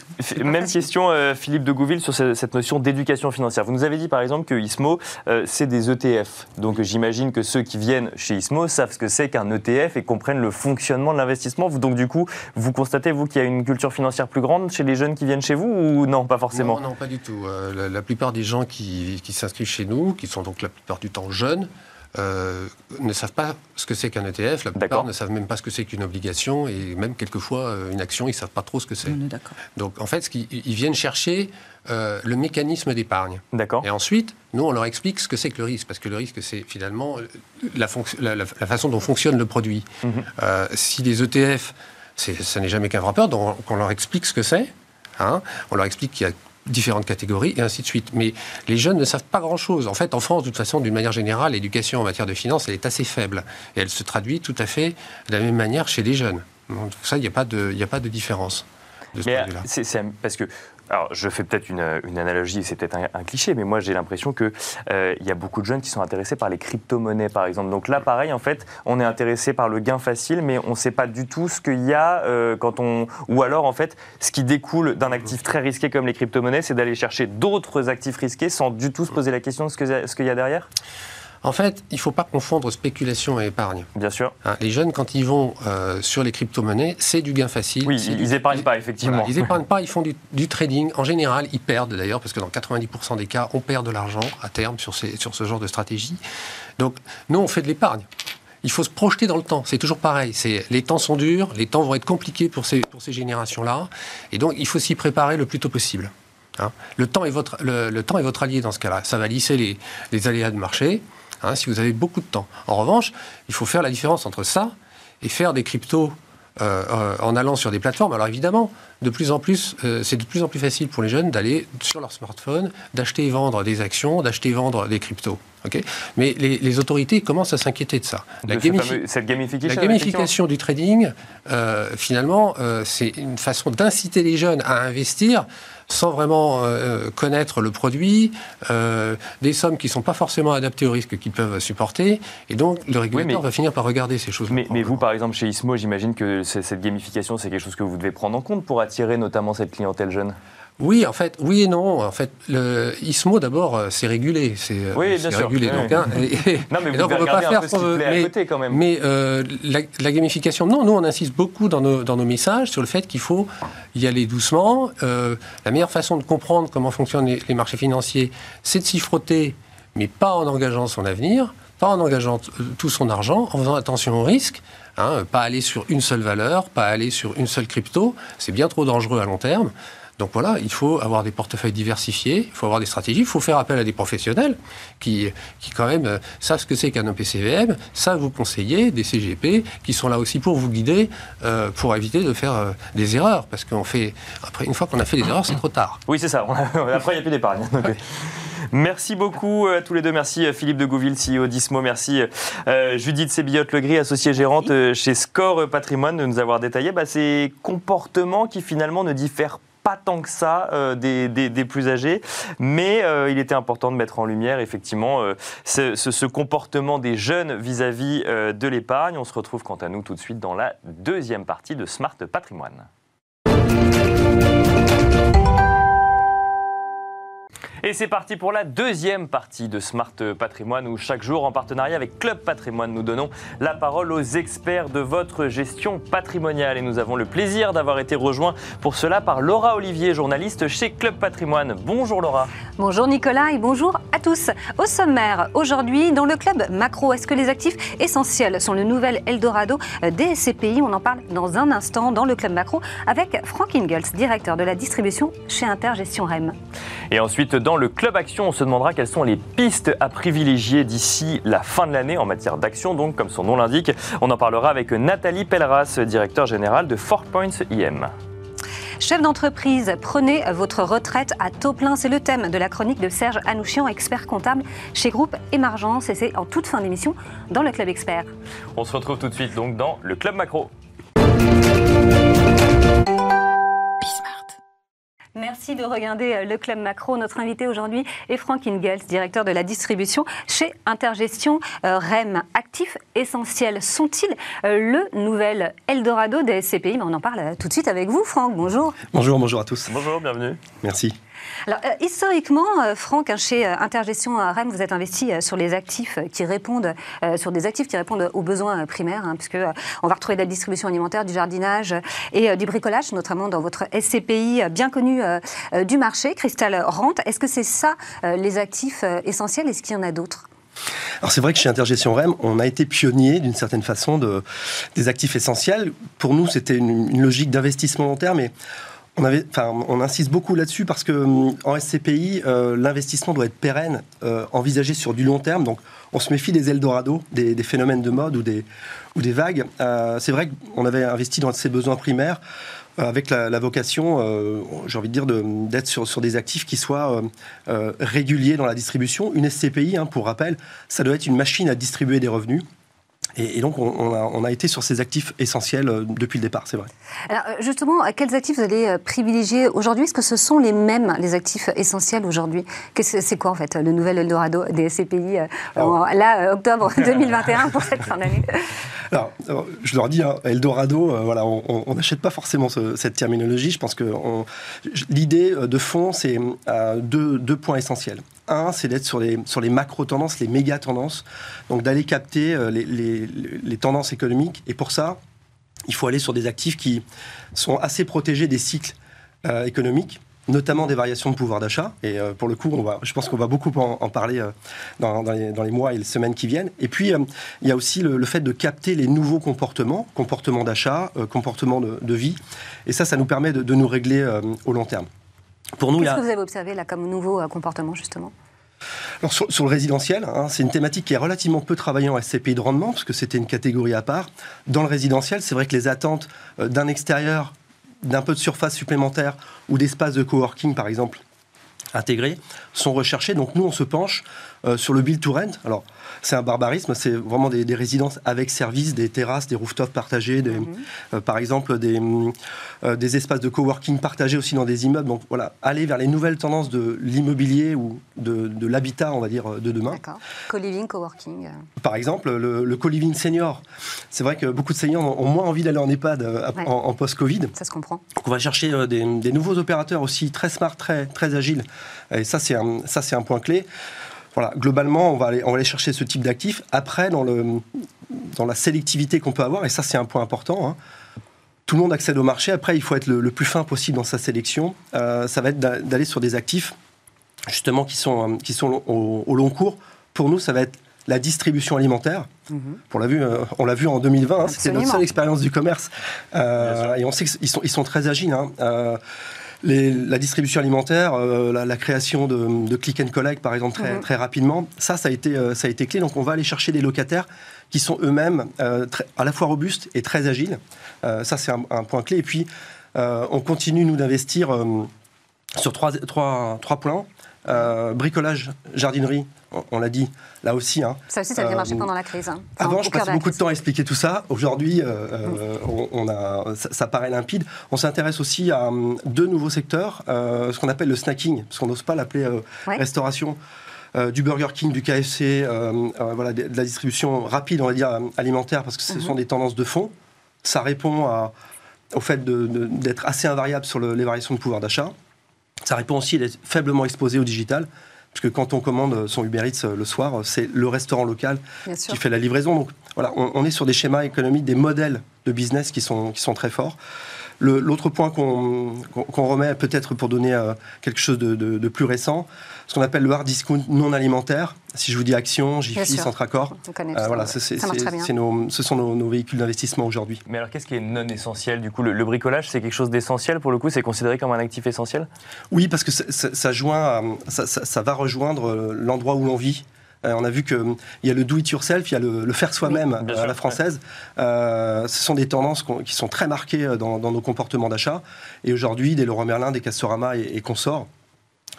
même question, euh, Philippe de Gouville, sur cette notion d'éducation financière. Vous nous avez dit par exemple que ISMO, c'est des ETF. Donc donc j'imagine que ceux qui viennent chez ISMO savent ce que c'est qu'un ETF et comprennent le fonctionnement de l'investissement. Donc du coup, vous constatez, vous, qu'il y a une culture financière plus grande chez les jeunes qui viennent chez vous ou non, pas forcément non, pas du tout. Euh, la, plupart des gens qui, s'inscrivent chez nous, qui sont donc la plupart du temps jeunes, euh, ne savent pas ce que c'est qu'un ETF. La plupart ne savent même pas ce que c'est qu'une obligation et même quelquefois euh, une action, ils ne savent pas trop ce que c'est. Donc en fait, ce ils viennent chercher euh, le mécanisme d'épargne. D'accord. Et ensuite, nous, on leur explique ce que c'est que le risque, parce que le risque, c'est finalement la, la, façon dont fonctionne le produit. Mhm. Euh, si les ETF, ça n'est jamais qu'un rapport, donc on leur explique ce que c'est. Hein, on leur explique qu'il y a différentes catégories et ainsi de suite. Mais les jeunes ne savent pas grand-chose. En fait, en France, de toute façon, d'une manière générale, l'éducation en matière de finance, elle est assez faible. Et elle se traduit tout à fait de la même manière chez les jeunes. Donc ça, il n'y a, pas de, a pas de différence. De ce c'est parce que alors, je fais peut-être une, analogie, c'est peut-être un, cliché, mais moi j'ai l'impression qu'il euh, y a beaucoup de jeunes qui sont intéressés par les crypto-monnaies, par exemple. Donc là, pareil, en fait, on est intéressé par le gain facile, mais on ne sait pas du tout ce qu'il y a euh, quand on. Ou alors, en fait, ce qui découle d'un actif très risqué comme les crypto-monnaies, c'est d'aller chercher d'autres actifs risqués sans du tout se poser la question de ce qu'il y a derrière? En fait, il ne faut pas confondre spéculation et épargne. Bien sûr. Hein, les jeunes, quand ils vont euh, sur les crypto-monnaies, c'est du gain facile. Oui, ils n'épargnent pas, effectivement. ils n'épargnent pas, ils font du, trading. En général, ils perdent d'ailleurs, parce que dans 90% des cas, on perd de l'argent à terme sur, sur ce genre de stratégie. Donc, nous, on fait de l'épargne. Il faut se projeter dans le temps. C'est toujours pareil. C'est les temps sont durs, les temps vont être compliqués pour ces, pour ces générations-là, et donc il faut s'y préparer le plus tôt possible. Hein. le, temps est votre, le, temps est votre allié dans ce cas-là. Ça va lisser les, les aléas de marché. Hein, si vous avez beaucoup de temps. En revanche, il faut faire la différence entre ça et faire des cryptos euh, euh, en allant sur des plateformes. Alors évidemment, de plus en plus, euh, c'est de plus en plus facile pour les jeunes d'aller sur leur smartphone, d'acheter et vendre des actions, d'acheter et vendre des cryptos. Mais les, autorités commencent à s'inquiéter de ça. La, cette gamification, la gamification du trading, finalement, c'est une façon d'inciter les jeunes à investir sans vraiment euh, connaître le produit, euh, des sommes qui ne sont pas forcément adaptées au risque qu'ils peuvent supporter. Et donc, le régulateur va finir par regarder ces choses. Mais, mais vous, par exemple, chez ISMO, j'imagine que cette gamification, c'est quelque chose que vous devez prendre en compte pour attirer notamment cette clientèle jeune? Oui, en fait, oui et non. En fait, le ISMO d'abord, euh, c'est régulé, c'est euh, oui, bien sûr. régulé. Donc, hein, non, mais vous donc on ne peut pas faire ce qui mais, à côté quand même. Mais euh, la, gamification, non, nous on insiste beaucoup dans nos, dans nos messages sur le fait qu'il faut y aller doucement. la meilleure façon de comprendre comment fonctionnent les, marchés financiers, c'est de s'y frotter, mais pas en engageant son avenir, pas en engageant tout son argent, en faisant attention au risque. Hein, pas aller sur une seule valeur, pas aller sur une seule crypto, c'est bien trop dangereux à long terme. Donc voilà, il faut avoir des portefeuilles diversifiés, il faut avoir des stratégies, il faut faire appel à des professionnels qui, qui quand même euh, savent ce que c'est qu'un OPCVM, savent vous conseiller, des CGP, qui sont là aussi pour vous guider, euh, pour éviter de faire euh, des erreurs. Parce qu'on fait, après, une fois qu'on a fait des erreurs, c'est trop tard. Oui, c'est ça. après, il n'y a plus d'épargne. Merci beaucoup à tous les deux. Merci Philippe de Gouville, CEO d'Ismo. Merci Judith Sébillotte-Legris, associée gérante chez Score Patrimoine, de nous avoir détaillé bah, ces comportements qui finalement ne diffèrent pas tant que ça euh, des, plus âgés, mais euh, il était important de mettre en lumière effectivement euh, ce, comportement des jeunes vis-à-vis de l'épargne. On se retrouve quant à nous tout de suite dans la deuxième partie de Smart Patrimoine. Et c'est parti pour la deuxième partie de Smart Patrimoine où chaque jour, en partenariat avec Club Patrimoine, nous donnons la parole aux experts de votre gestion patrimoniale. Et nous avons le plaisir d'avoir été rejoints pour cela par Laura Olivier, journaliste chez Club Patrimoine. Bonjour Laura. Bonjour Nicolas et bonjour à tous. Au sommaire, aujourd'hui, dans le club macro, est-ce que les actifs essentiels sont le nouvel Eldorado des SCPI On en parle dans un instant dans le club macro avec Frank Ingels, directeur de la distribution chez Intergestion REM. Et ensuite, dans le Club Action, on se demandera quelles sont les pistes à privilégier d'ici la fin de l'année en matière d'action, donc comme son nom l'indique. On en parlera avec Nathalie Pelleras, directeur général de Four Points IM. Chef d'entreprise, prenez votre retraite à taux plein. C'est le thème de la chronique de Serge Anouchian, expert comptable chez Groupe Émergence. Et c'est en toute fin d'émission dans le Club Expert. On se retrouve tout de suite donc dans le Club Macro. Merci de regarder euh, le Club Macro. Notre invité aujourd'hui est Frank Ingels, directeur de la distribution chez Intergestion euh, REM. Actifs essentiels sont-ils euh, le nouvel Eldorado des SCPI On en parle tout de suite avec vous, Franck. Bonjour. Bonjour, bonjour à tous. Bonjour, bienvenue. Merci. Alors, euh, historiquement, euh, Franck, hein, chez euh, Intergestion REM, vous êtes investi sur les actifs qui répondent, sur des actifs qui répondent aux besoins primaires, hein, puisque on va retrouver de la distribution alimentaire, du jardinage et du bricolage, notamment dans votre SCPI bien connu du marché, Crystal Rente. Est-ce que c'est ça les actifs essentiels? Est-ce qu'il y en a d'autres? Alors c'est vrai que chez Intergestion REM, on a été pionnier d'une certaine façon de, des actifs essentiels. Pour nous, c'était une, logique d'investissement long terme, on, insiste beaucoup là-dessus parce que hum, en SCPI, euh, l'investissement doit être pérenne, euh, envisagé sur du long terme. Donc, on se méfie des Eldorado, des, phénomènes de mode ou des, vagues. Euh, c'est vrai qu'on avait investi dans ses besoins primaires avec la, vocation, j'ai envie de dire, d'être sur, sur, des actifs qui soient réguliers dans la distribution. Une SCPI, hein, pour rappel, ça doit être une machine à distribuer des revenus. Et, donc, on a, été sur ces actifs essentiels euh, depuis le départ, c'est vrai. Alors, euh, justement, quels actifs vous allez euh, privilégier aujourd'hui? Est-ce que ce sont les mêmes, les actifs essentiels aujourd'hui? C'est quoi, en fait, le nouvel Eldorado des SCPI Là, octobre 2021 pour cette fin d'année? Alors, je leur dis, hein, Eldorado, voilà, on n'achète pas forcément cette terminologie. Je pense que l'idée de fond, c'est deux, deux points essentiels. Un, c'est d'être sur les, sur les macro-tendances, les méga-tendances, donc d'aller capter euh, les, les, tendances économiques. Et pour ça, il faut aller sur des actifs qui sont assez protégés des cycles euh, économiques notamment des variations de pouvoir d'achat. Et euh, pour le coup, on va, je pense qu'on va beaucoup en, parler dans, dans, les, mois et les semaines qui viennent. Et puis, il y a aussi le, fait de capter les nouveaux comportements, comportements d'achat, comportements de, de, vie. Et ça, ça nous permet de, de nous régler au long terme. Qu'est-ce que vous avez observé là comme nouveau euh, comportement justement alors sur, le résidentiel, hein, c'est une thématique qui est relativement peu travaillée en SCPI de rendement, parce que c'était une catégorie à part. Dans le résidentiel, c'est vrai que les attentes euh, d'un extérieur, d'un peu de surface supplémentaire ou d'espace de coworking, par exemple, intégrés, sont recherchées. Donc nous, on se penche euh, sur le build to rent. Alors, c'est un barbarisme, c'est vraiment des, résidences avec service, des terrasses, des rooftops partagés, des, mhm. euh, par exemple des, euh, des espaces de coworking partagés aussi dans des immeubles. Donc voilà, aller vers les nouvelles tendances de l'immobilier ou de, de l'habitat, on va dire, de demain. D'accord. Co-living, coworking. Par exemple, le, le co-living senior. C'est vrai que beaucoup de seniors ont moins envie d'aller en EHPAD en, post-Covid. Ça se comprend. Donc on va chercher des, des, nouveaux opérateurs aussi très smart, très, très agiles. Et ça, c'est un, ça, c'est un point clé voilà, globalement, on va, aller, on va aller chercher ce type d'actifs. Après, dans, le, dans la sélectivité qu'on peut avoir, et ça c'est un point important, hein, tout le monde accède au marché. Après, il faut être le, plus fin possible dans sa sélection. Euh, ça va être d'aller sur des actifs, justement, qui sont, qui sont au, long cours. Pour nous, ça va être la distribution alimentaire. Mhm. On l'a vu, euh, on l'a vu en 2020. Hein, c'était notre seule expérience du commerce. Euh, et on sait qu'ils sont, ils sont très agiles. Hein la distribution alimentaire, euh, la, création de, click and collect, par exemple, très, mhm. très rapidement, ça, ça a, été, euh, ça a été clé. Donc, on va aller chercher des locataires qui sont eux-mêmes euh, à la fois robustes et très agiles. ça, c'est un, point clé. Et puis, on continue, nous, d'investir sur trois, trois, trois plans. bricolage, jardinerie, on, l'a dit, là aussi. Hein, ça aussi, ça a bien marché pendant la crise. Hein. avant, je passais beaucoup de temps à expliquer tout ça. Aujourd'hui, euh, on, a, ça, paraît limpide. On s'intéresse aussi à hum, deux nouveaux secteurs, euh, ce qu'on appelle le snacking, parce qu'on n'ose pas l'appeler euh, restauration. du Burger King, du KFC, voilà, de, la distribution rapide, on va dire, alimentaire, parce que ce mhm. sont des tendances de fond. Ça répond au fait d'être assez invariable sur les variations de pouvoir d'achat. Ça répond aussi, il est faiblement exposé au digital. Parce que quand on commande son Uber Eats le soir, c'est le restaurant local qui fait la livraison. Donc voilà, on, est sur des schémas économiques, des modèles de business qui sont, qui sont très forts. L'autre point qu'on remet peut-être pour donner euh, quelque chose de, plus récent, ce qu'on appelle le hard discount non alimentaire. Si je vous dis Action, Jiffy, Centracor, euh, voilà, nos, ce sont nos, véhicules d'investissement aujourd'hui. Mais alors qu'est-ce qui est non essentiel du coup le, bricolage, c'est quelque chose d'essentiel pour le coup C'est considéré comme un actif essentiel? Oui, parce que ça, joint, ça va rejoindre euh, l'endroit où l'on vit. Euh, on a vu qu'il y a le do it yourself, il y a le, faire soi-même à la française. Euh, ce sont des tendances qui sont très marquées euh, dans, nos comportements d'achat. Et aujourd'hui, des Leroy Merlin, des Castorama et, et consorts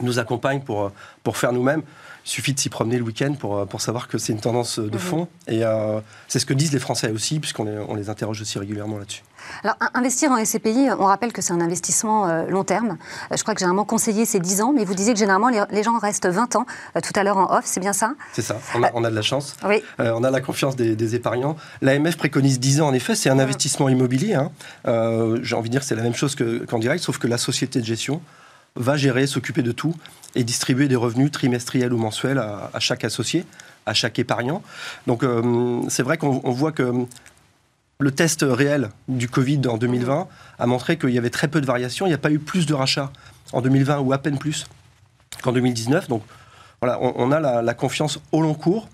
nous accompagnent pour, pour faire nous-mêmes. Il suffit de s'y promener le week-end pour, euh, pour savoir que c'est une tendance de mhm. fond. Et euh, c'est ce que disent les Français aussi, puisqu'on les, on les interroge aussi régulièrement là-dessus. Alors, investir en SCPI, on rappelle que c'est un investissement euh, long terme. je crois que généralement conseillé, c'est 10 ans, mais vous disiez que généralement, les, gens restent 20 ans. tout à l'heure en off, c'est bien ça? C'est ça. On a, on a, de la chance. Oui. on a la confiance des, épargnants. L'AMF préconise 10 ans, en effet. C'est un investissement immobilier. Hein. J'ai envie de dire que c'est la même chose qu'en direct, sauf que la société de gestion va gérer, s'occuper de tout et distribuer des revenus trimestriels ou mensuels à, chaque associé, à chaque épargnant. Donc euh, c'est vrai qu'on voit que le test réel du Covid en 2020 a montré qu'il y avait très peu de variations. Il n'y a pas eu plus de rachats en 2020 ou à peine plus qu'en 2019. Donc voilà, on, a la, confiance au long cours.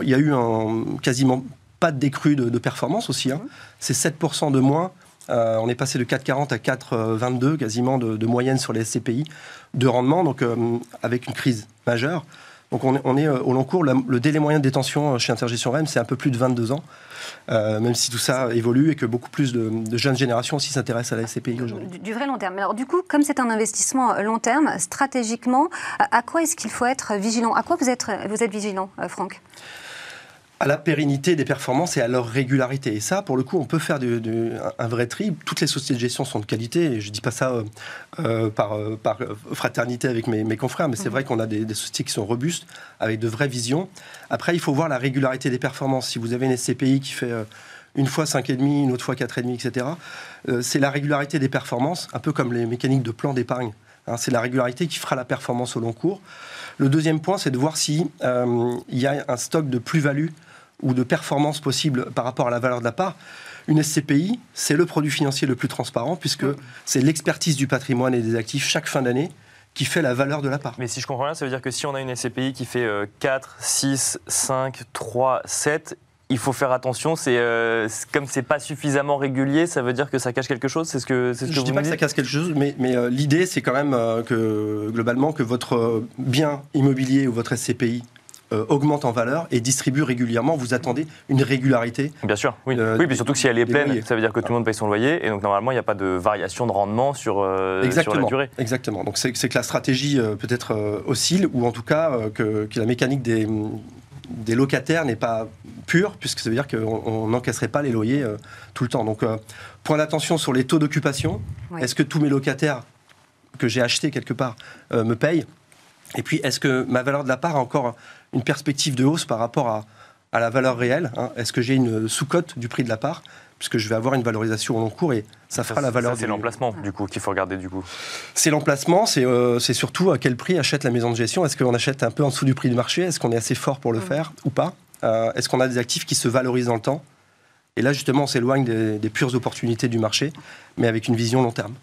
Il y a eu un, quasiment pas de décrue de, performance aussi. Hein. C'est 7% de moins euh, on est passé de 4,40 à 4,22 quasiment de, moyenne sur les SCPI de rendement, donc euh, avec une crise majeure. Donc on est, euh, au long cours. Le, délai moyen de détention chez Intergestion REM, c'est un peu plus de 22 ans, même si tout ça évolue et que beaucoup plus de, jeunes générations aussi s'intéressent à la SCPI aujourd'hui. Du, vrai long terme. Alors du coup, comme c'est un investissement long terme, stratégiquement, à quoi est-ce qu'il faut être vigilant? À quoi vous êtes, vous êtes vigilant, Franck? À la pérennité des performances et à leur régularité. Et ça, pour le coup, on peut faire un vrai tri. Toutes les sociétés de gestion sont de qualité, et je ne dis pas ça euh, euh, par, euh, par, fraternité avec mes, confrères, mais c'est mhm. vrai qu'on a des, sociétés qui sont robustes, avec de vraies visions. Après, il faut voir la régularité des performances. Si vous avez une SCPI qui fait une fois 5,5, une autre fois 4,5, etc., c'est la régularité des performances, un peu comme les mécaniques de plan d'épargne. Hein. c'est la régularité qui fera la performance au long cours. Le deuxième point, c'est de voir s'il il y a un stock de plus-value ou de performance possible par rapport à la valeur de la part. Une SCPI, c'est le produit financier le plus transparent puisque c'est l'expertise du patrimoine et des actifs chaque fin d'année qui fait la valeur de la part. Mais si je comprends bien, ça veut dire que si on a une SCPI qui fait 4, 6, 5, 3, 7, il faut faire attention. C'est euh, comme c'est pas suffisamment régulier, ça veut dire que ça cache quelque chose. C'est ce que c'est ce je dis pas que ça cache quelque chose, mais, mais euh, l'idée c'est quand même euh, que globalement que votre bien immobilier ou votre SCPI euh, augmente en valeur et distribue régulièrement. Vous attendez une régularité. Bien sûr, oui. Euh, oui, mais surtout que si elle est pleine, ça veut dire que tout le monde paye son loyer et donc normalement il n'y a pas de variation de rendement sur, euh, sur la durée. Exactement. Donc c'est que la stratégie peut-être oscille ou en tout cas que, la mécanique des, des locataires n'est pas pure, puisque ça veut dire qu'on n'encaisserait pas les loyers tout le temps. Donc, point d'attention sur les taux d'occupation. Est-ce que tous mes locataires que j'ai achetés quelque part me payent? Et puis, est-ce que ma valeur de la part a encore une perspective de hausse par rapport à, à la valeur réelle hein? Est-ce que j'ai une sous-cote du prix de la part? Puisque je vais avoir une valorisation au long cours et ça fera la valeur. C'est l'emplacement du coup qu'il faut regarder du coup. C'est l'emplacement, euh, c'est surtout à quel prix achète la maison de gestion. Est-ce qu'on achète un peu en dessous du prix du marché? Est-ce qu'on est assez fort pour le faire ou pas? Euh, Est-ce qu'on a des actifs qui se valorisent dans le temps? Et là justement on s'éloigne des, des pures opportunités du marché, mais avec une vision long terme.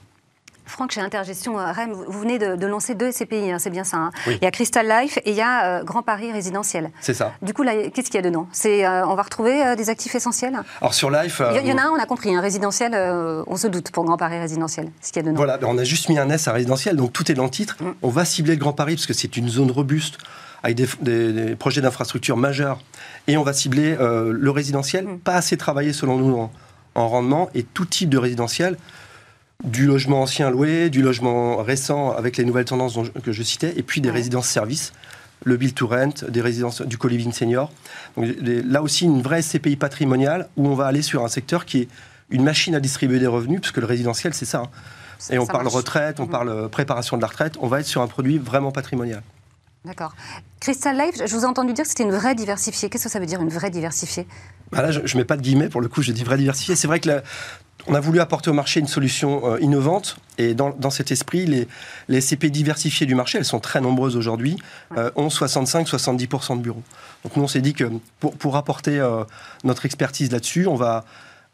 Franck, chez Intergestion euh, REM, vous venez de, lancer deux SCPI, hein, c'est bien ça. Hein. Il y a Crystal Life et il y a euh, Grand Paris Résidentiel. C'est ça. Du coup, qu'est-ce qu'il y a dedans? Euh, On va retrouver des actifs essentiels? Alors sur Life. Il y, en a un, on a compris, un résidentiel, on se doute pour Grand Paris Résidentiel. Ce qu'il y a dedans. Voilà, on a juste mis un S à résidentiel, donc tout est dans le titre. Mm. On va cibler le Grand Paris parce que c'est une zone robuste avec des, projets d'infrastructure majeurs. Et on va cibler le résidentiel, mm. pas assez travaillé selon nous en, en rendement, et tout type de résidentiel du logement ancien loué, du logement récent avec les nouvelles tendances que je citais, et puis des résidences services, le build to rent, des résidences du co-living senior. Donc, là aussi, une vraie CPI patrimoniale où on va aller sur un secteur qui est une machine à distribuer des revenus, puisque le résidentiel, c'est ça. Hein. Et on parle retraite, on mmh. parle euh, préparation de la retraite, on va être sur un produit vraiment patrimonial. D'accord. Crystal Life, je vous ai entendu dire que c'était une vraie diversifiée. Qu'est-ce que ça veut dire une vraie diversifiée? Bah Là, je ne mets pas de guillemets, pour le coup, je dis vraie diversifiée. C'est vrai que on a voulu apporter au marché une solution euh, innovante. Et dans, cet esprit, les, les SCP diversifiées du marché, elles sont très nombreuses aujourd'hui, euh, ont 65-70% de bureaux. Donc nous, on s'est dit que pour, pour apporter euh, notre expertise là-dessus, on va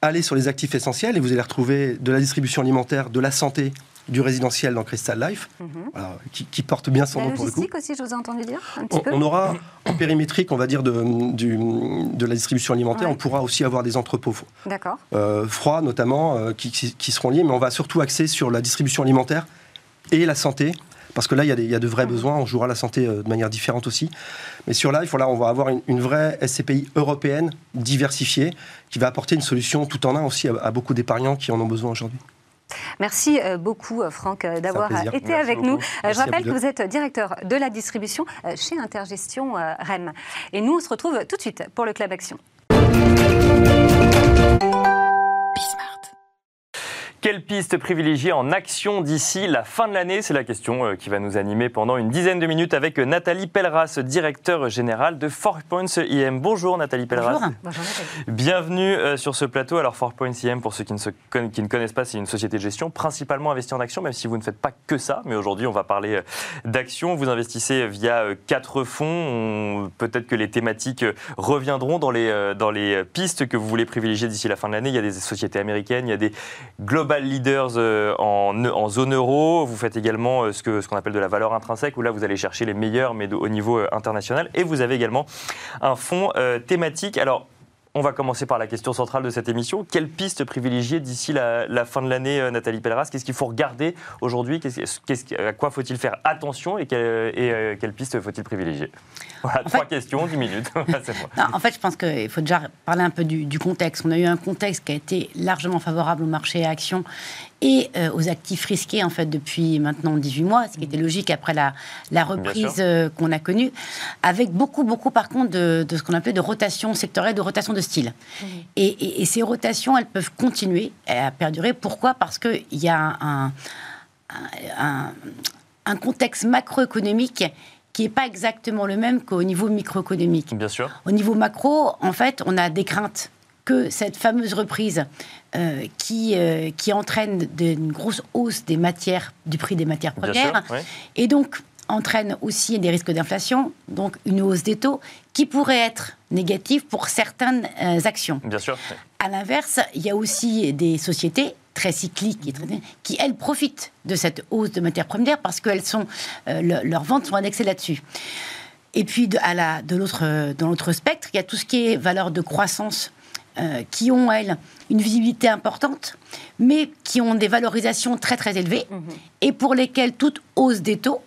aller sur les actifs essentiels et vous allez retrouver de la distribution alimentaire, de la santé, du résidentiel dans Crystal Life, mhm. qui, porte bien son nom pour le coup. aussi, je vous ai entendu dire un petit on, peu. On aura en périmétrique, on va dire, de, de la distribution alimentaire, on pourra aussi avoir des entrepôts euh, froids, notamment, euh, qui, qui, seront liés, mais on va surtout axer sur la distribution alimentaire et la santé. Parce que là, il y, a il y a de vrais mhm. besoins. On jouera la santé euh, de manière différente aussi. Mais sur Life, là, on va avoir une, vraie SCPI européenne diversifiée qui va apporter une solution tout en un aussi à beaucoup d'épargnants qui en ont besoin aujourd'hui. Merci euh, beaucoup, euh, Franck, euh, d'avoir été avec nous. je rappelle que vous êtes directeur de la distribution chez Intergestion REM. Et nous, on se retrouve tout de suite pour le Club Action. Quelle piste privilégier en action d'ici la fin de l'année? C'est la question euh, qui va nous animer pendant une dizaine de minutes avec Nathalie Pelleras, directeur général de Four Points IM. Bonjour Nathalie Pelleras. Bonjour. Bienvenue euh, sur ce plateau. Alors Four Points IM, pour ceux qui ne, qui ne connaissent pas, c'est une société de gestion principalement investie en actions, même si vous ne faites pas que ça. Mais aujourd'hui, on va parler euh, d'actions. Vous investissez via quatre fonds. Peut-être que les thématiques reviendront dans les, dans les pistes que vous voulez privilégier d'ici la fin de l'année. Il y a des sociétés américaines, il y a des leaders euh, en, zone euro. Vous faites également euh, ce qu'on ce qu'on appelle de la valeur intrinsèque, où là, vous allez chercher les meilleurs, mais au niveau euh, international. Et vous avez également un fonds thématique. Alors, on va commencer par la question centrale de cette émission. Quelle piste privilégier d'ici la, fin de l'année, euh, Nathalie Pelleras? Qu'est-ce qu'il faut regarder aujourd'hui? À quoi faut-il faire attention et, euh, quelle, piste faut-il privilégier? Voilà, trois questions, dix minutes. en fait, je pense qu'il faut déjà parler un peu du, du, contexte. On a eu un contexte qui a été largement favorable au marché et actions et euh, aux actifs risqués en fait depuis maintenant 18 mois, ce qui était logique après la, la reprise euh, qu'on a connue, avec beaucoup beaucoup par contre de, ce qu'on appelait de rotation sectorielle, de rotation de style. Et, ces rotations, elles peuvent continuer à perdurer. Pourquoi? Parce qu'il y a un, un, un contexte macroéconomique qui n'est pas exactement le même qu'au niveau microéconomique. Bien sûr. Au niveau macro, en fait, on a des craintes que cette fameuse reprise euh, qui, euh, qui entraîne une grosse hausse des matières, du prix des matières premières, et donc entraîne aussi des risques d'inflation, donc une hausse des taux qui pourrait être négative pour certaines euh, actions. Bien sûr. À l'inverse, il y a aussi des sociétés très cycliques qui, elles, profitent de cette hausse de matières premières parce que sont, leurs ventes sont indexées là-dessus. Et puis, de, à la, de l'autre spectre, il y a tout ce qui est valeur de croissance euh, qui ont, elles, une visibilité importante, mais qui ont des valorisations très très élevées, mhm. et pour lesquelles toute hausse des taux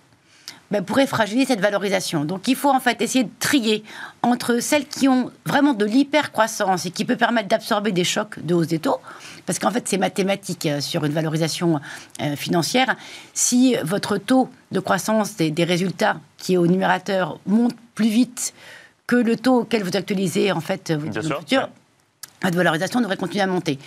ben, pourrait fragiliser cette valorisation. Donc il faut en fait essayer de trier entre celles qui ont vraiment de l'hypercroissance et qui peut permettre d'absorber des chocs de hausse des taux, parce qu'en fait c'est mathématique euh, sur une valorisation euh, financière. Si votre taux de croissance des, résultats qui est au numérateur monte plus vite que le taux auquel vous actualisez en fait votre futur, de valorisation devrait continuer à monter.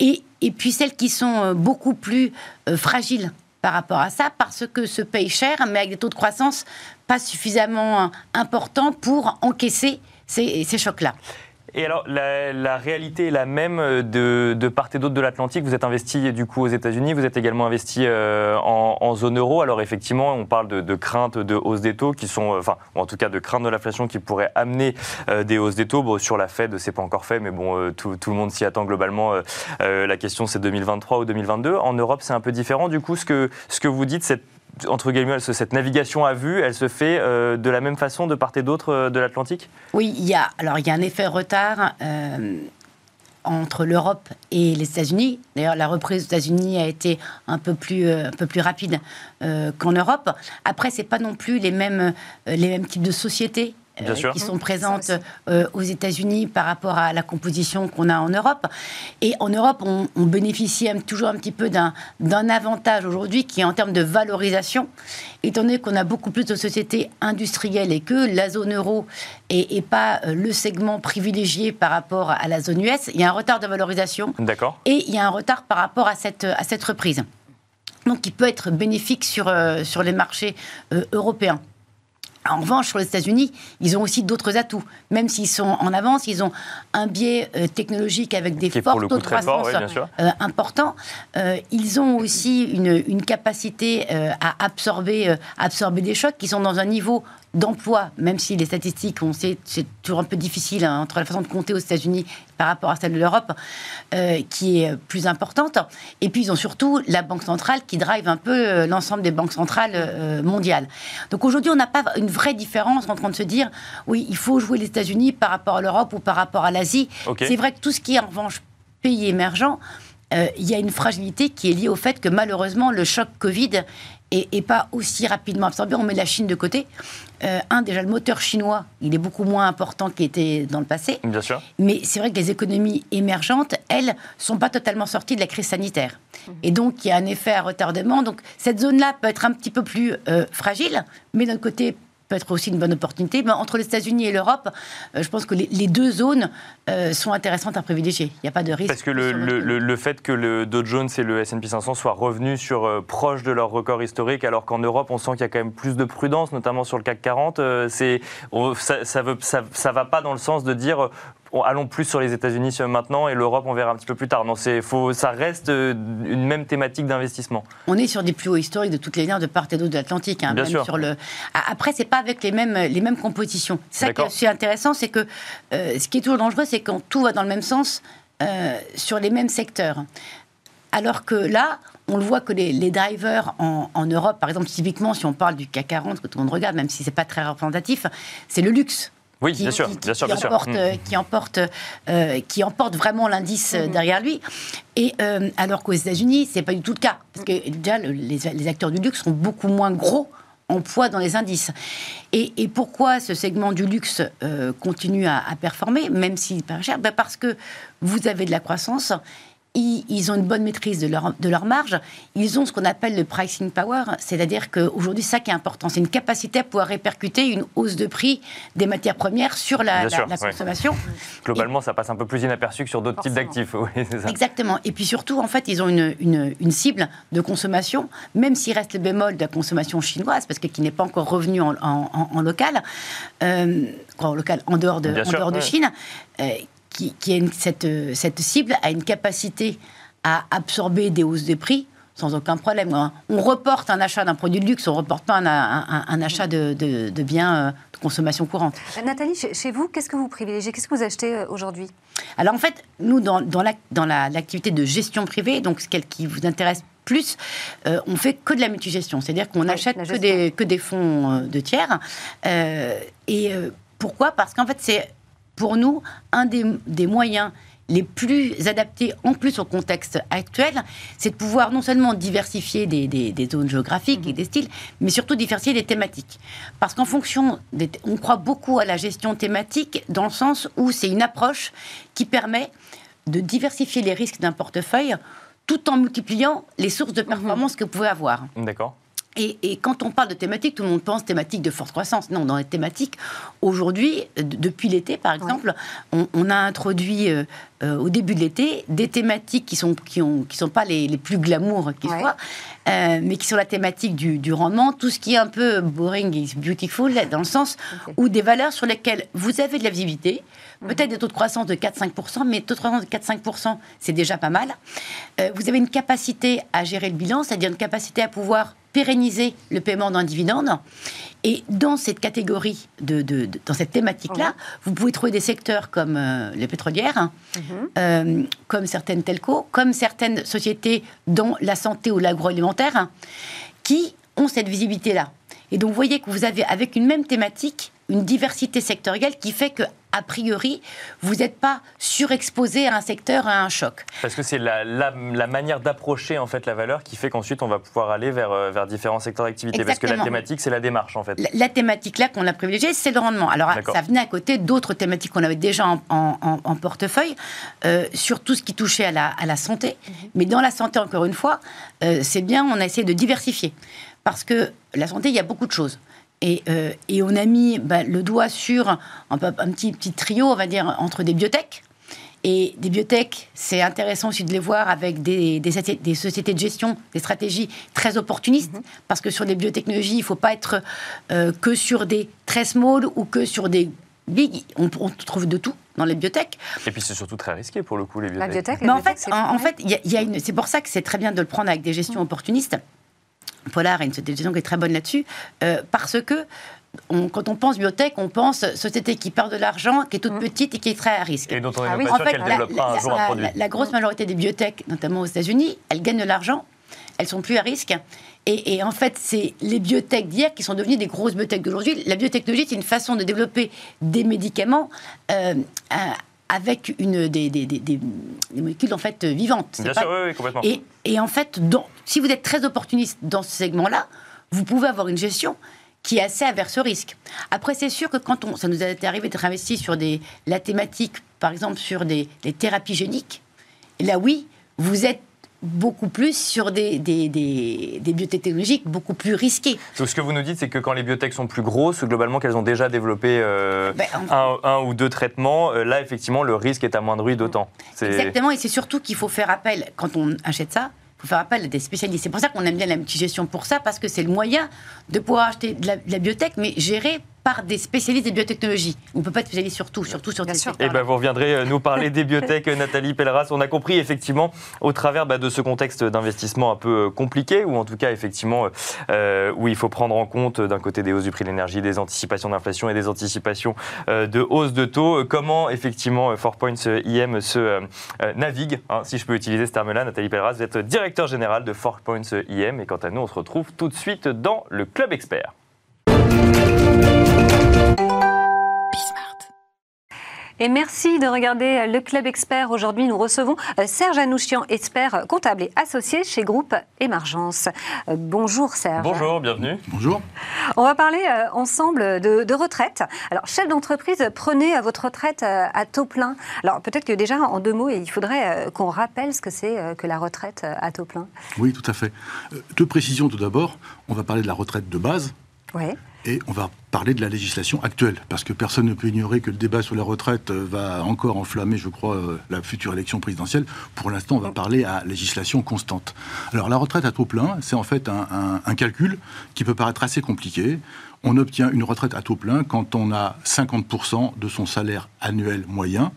Et, et puis celles qui sont euh, beaucoup plus euh, fragiles par rapport à ça, parce que se payent cher, mais avec des taux de croissance pas suffisamment euh, importants pour encaisser ces, ces chocs-là. Et alors, la, réalité est la même de, de part et d'autre de l'Atlantique. Vous êtes investi du coup aux États-Unis, vous êtes également investi euh, en, zone euro. Alors effectivement, on parle de, de craintes de hausse des taux qui sont, euh, enfin, en tout cas de craintes de l'inflation qui pourraient amener euh, des hausses des taux. Bon, sur la Fed, c'est pas encore fait, mais bon, tout, tout, le monde s'y attend globalement. la question, c'est 2023 ou 2022. En Europe, c'est un peu différent. Du coup, ce que, ce que vous dites, c'est entre guillemets, cette navigation à vue, elle se fait euh, de la même façon de part et d'autre euh, de l'Atlantique? Oui, il y a, alors il y a un effet retard euh, entre l'Europe et les États-Unis. D'ailleurs, la reprise aux États-Unis a été un peu plus, un peu plus rapide qu'en Europe. Après, c'est pas non plus les mêmes, les mêmes types de sociétés euh, qui sont présentes euh, aux États-Unis par rapport à la composition qu'on a en Europe. Et en Europe, on, bénéficie toujours un petit peu d'un avantage aujourd'hui qui est en termes de valorisation, étant donné qu'on a beaucoup plus de sociétés industrielles et que la zone euro n'est pas euh, le segment privilégié par rapport à la zone US. Il y a un retard de valorisation. D'accord. Et il y a un retard par rapport à cette, à cette reprise. Donc, qui peut être bénéfique sur, sur les marchés européens. En revanche, sur les États-Unis, ils ont aussi d'autres atouts. Même s'ils sont en avance, ils ont un biais euh, technologique avec des forts taux de croissance euh, importants. Euh, ils ont aussi une, une capacité à absorber, absorber des chocs qui sont dans un niveau d'emploi, même si les statistiques, on sait, c'est toujours un peu difficile hein, entre la façon de compter aux États-Unis par rapport à celle de l'Europe, euh, qui est plus importante. Et puis, ils ont surtout la Banque centrale qui drive un peu euh, l'ensemble des banques centrales euh, mondiales. Donc aujourd'hui, on n'a pas une vraie différence en train de se dire, oui, il faut jouer les États-Unis par rapport à l'Europe ou par rapport à l'Asie. C'est vrai que tout ce qui est en revanche pays émergents, il y a une fragilité qui est liée au fait que malheureusement, le choc Covid et, pas aussi rapidement absorbé. On met la Chine de côté. Euh, un, déjà, le moteur chinois, il est beaucoup moins important qu'il était dans le passé. Bien sûr. Mais c'est vrai que les économies émergentes, elles, sont pas totalement sorties de la crise sanitaire. Et donc, il y a un effet à retardement. Donc, cette zone-là peut être un petit peu plus euh, fragile, mais d'un côté, peut être aussi une bonne opportunité. Mais entre les États-Unis et l'Europe, euh, je pense que les, deux zones euh, sont intéressantes à privilégier. Il n'y a pas de risque. Parce que le, le, fait que le Dow Jones et le S&P 500 soient revenus sur euh, proche de leur record historique, alors qu'en Europe, on sent qu'il y a quand même plus de prudence, notamment sur le CAC 40, c'est, ça, ça, veut, ça, ça va pas dans le sens de dire allons plus sur les États-Unis maintenant et l'Europe, on verra un petit peu plus tard. Non, faut, ça reste euh, une même thématique d'investissement. On est sur des plus hauts historiques de toutes les lignes de part et d'autre de l'Atlantique. Hein, Bien sûr. Sur le... Après, c'est pas avec les mêmes, les mêmes compositions. C'est ça qui est intéressant, c'est que euh, ce qui est toujours dangereux, c'est quand tout va dans le même sens euh, sur les mêmes secteurs. Alors que là, on le voit que les, drivers en, en, Europe, par exemple, typiquement, si on parle du CAC 40, que tout le monde regarde, même si c'est pas très représentatif, c'est le luxe. Oui, bien sûr, bien sûr, bien sûr. Emporte, mm. qui, emporte, euh, qui emporte vraiment l'indice euh, mm-hmm. derrière lui. Et euh, alors qu'aux États-Unis, c'est pas du tout le cas. Parce que déjà, les, acteurs du luxe sont beaucoup moins gros en poids dans les indices. Et, pourquoi ce segment du luxe continue à, performer, même s'il est pas cher? Ben Parce que vous avez de la croissance ils, ont une bonne maîtrise de leur, de leur marge. Ils ont ce qu'on appelle le pricing power, c'est-à-dire qu'aujourd'hui, ça qui est important, c'est une capacité à pouvoir répercuter une hausse de prix des matières premières sur la, consommation. Globalement, ça passe un peu plus inaperçu que sur d'autres types d'actifs. Exactement. Et puis surtout, en fait, ils ont une, une, cible de consommation, même s'il reste le bémol de la consommation chinoise, parce que qui n'est pas encore revenu en, en, local, euh, en local en dehors de, en dehors de Chine. Euh, qui, cette, cette cible a une capacité à absorber des hausses de prix sans aucun problème. On reporte un achat d'un produit de luxe, on ne reporte pas un, achat de, de, biens euh, de consommation courante. Euh, Nathalie, chez vous, qu'est-ce que vous privilégiez? Qu'est-ce que vous achetez euh, aujourd'hui? Alors en fait, nous, dans, dans l'activité de gestion privée, donc ce qui vous intéresse plus, on fait que de la multigestion, c'est-à-dire qu'on achète que des, que des fonds de tiers. et pourquoi? Parce qu'en fait, c'est pour nous, un des, moyens les plus adaptés en plus au contexte actuel, c'est de pouvoir non seulement diversifier des, zones géographiques et mhm. des styles, mais surtout diversifier des thématiques. Parce qu'en fonction, on croit beaucoup à la gestion thématique dans le sens où c'est une approche qui permet de diversifier les risques d'un portefeuille tout en multipliant les sources de mhm. performance que vous pouvez avoir. D'accord. Et, quand on parle de thématiques, tout le monde pense thématique de forte croissance. Non, dans les thématiques, aujourd'hui, depuis l'été par exemple, on, a introduit euh, euh, au début de l'été des thématiques qui sont qui ont qui sont pas les, les plus glamour qui soient, euh, mais qui sont la thématique du, du, rendement, tout ce qui est un peu boring is beautiful dans le sens où des valeurs sur lesquelles vous avez de la visibilité. Peut-être des taux de croissance de 4-5%, mais taux de croissance de 4-5%, c'est déjà pas mal. vous avez une capacité à gérer le bilan, c'est-à-dire une capacité à pouvoir pérenniser le paiement d'un dividende. Et dans cette catégorie, de, dans cette thématique-là, vous pouvez trouver des secteurs comme euh, les pétrolières, hein, mhm. euh, comme certaines telcos, comme certaines sociétés dans la santé ou l'agroalimentaire, hein, qui ont cette visibilité-là. Et donc, vous voyez que vous avez, avec une même thématique, une diversité sectorielle qui fait que a priori, vous n'êtes pas surexposé à un secteur, à un choc. Parce que c'est la, manière d'approcher en fait la valeur qui fait qu'ensuite on va pouvoir aller vers, euh, vers différents secteurs d'activité. Parce que la thématique, c'est la démarche en fait. La, thématique là qu'on a privilégiée, c'est le rendement. Alors ça venait à côté d'autres thématiques qu'on avait déjà en, portefeuille, euh, sur tout ce qui touchait à la, à la santé. Mhm. Mais dans la santé, encore une fois, euh, c'est bien, on a essayé de diversifier. Parce que la santé, il y a beaucoup de choses. Euh, et, on a mis bah, le doigt sur un, un, petit, petit trio, on va dire, entre des biotech Et des biotech, c'est intéressant aussi de les voir avec des, des, sociétés de gestion, des stratégies très opportunistes, mhm. parce que sur les biotechnologies, il ne faut pas être euh, que sur des très small ou que sur des big. On, trouve de tout dans les biotech. Et puis c'est surtout très risqué pour le coup, les biotech. La biotech, Mais en fait, en, fait, y a une, c'est pour ça que c'est très bien de le prendre avec des gestions mhm. opportunistes. Polar a une société qui est très bonne là-dessus, euh, parce que quand on pense biotech, on pense société qui perd de l'argent, qui est toute mm. petite et qui est très à risque. Et dont on est ah pas sûr qu'elle développera un jour un produit. La, grosse majorité des biotech, notamment aux États-Unis, elles gagnent de l'argent, elles sont plus à risque. Et, en fait, c'est les biotech d'hier qui sont devenues des grosses biotech d'aujourd'hui. La biotechnologie, c'est une façon de développer des médicaments. Euh, avec une, des, des, des, molécules en fait vivantes. Bien sûr, oui, complètement. Et, et en fait, si vous êtes très opportuniste dans ce segment-là, vous pouvez avoir une gestion qui est assez averse ce risque. Après, c'est sûr que quand on, ça nous est arrivé d'être investi sur des, la thématique, par exemple, sur des, thérapies géniques, là, oui, vous êtes beaucoup plus sur des, des, des, biotechnologiques beaucoup plus risquées. Donc, ce que vous nous dites, c'est que quand les biotech sont plus grosses, globalement qu'elles ont déjà développé euh, ben, un, un, ou deux traitements, euh, là, effectivement, le risque est amoindri d'autant. Exactement, et c'est surtout qu'il faut faire appel, quand on achète ça, faut faire appel à des spécialistes. C'est pour ça qu'on aime bien la multigestion pour ça, parce que c'est le moyen de pouvoir acheter de la, de la biotech, mais gérer par des spécialistes des biotechnologies. On ne peut pas être spécialiste sur tout, surtout sur des secteurs. Et ben vous reviendrez euh, nous parler des biotech, euh, Nathalie Pelleras. On a compris effectivement au travers bah, de ce contexte d'investissement un peu euh, compliqué, ou en tout cas effectivement où il faut prendre en compte d'un côté des hausses du prix de l'énergie, des anticipations d'inflation et des anticipations de hausse de taux, comment effectivement Four Points IM se navigue, hein, si je peux utiliser ce terme-là. Nathalie Pelleras, vous êtes directeur général de Four Points IM et quant à nous, on se retrouve tout de suite dans le Club Expert. Et merci de regarder le Club Expert. Aujourd'hui, nous recevons euh, Serge Anouchian, expert comptable et associé chez Groupe Émergence. Euh, bonjour Serge. Bonjour, bienvenue. Bonjour. On va parler euh, ensemble de, retraite. Alors, chef d'entreprise, prenez votre retraite à taux plein. Alors, peut-être que déjà, en deux mots, il faudrait qu'on rappelle ce que c'est que la retraite à taux plein. Oui, tout à fait. Deux précisions tout d'abord. On va parler de la retraite de base. Et on va parler de la législation actuelle, parce que personne ne peut ignorer que le débat sur la retraite euh, va encore enflammer, je crois, euh, la future élection présidentielle. Pour l'instant, on va parler à législation constante. Alors la retraite à taux plein, c'est en fait un, calcul qui peut paraître assez compliqué. On obtient une retraite à taux plein quand on a 50% de son salaire annuel moyen,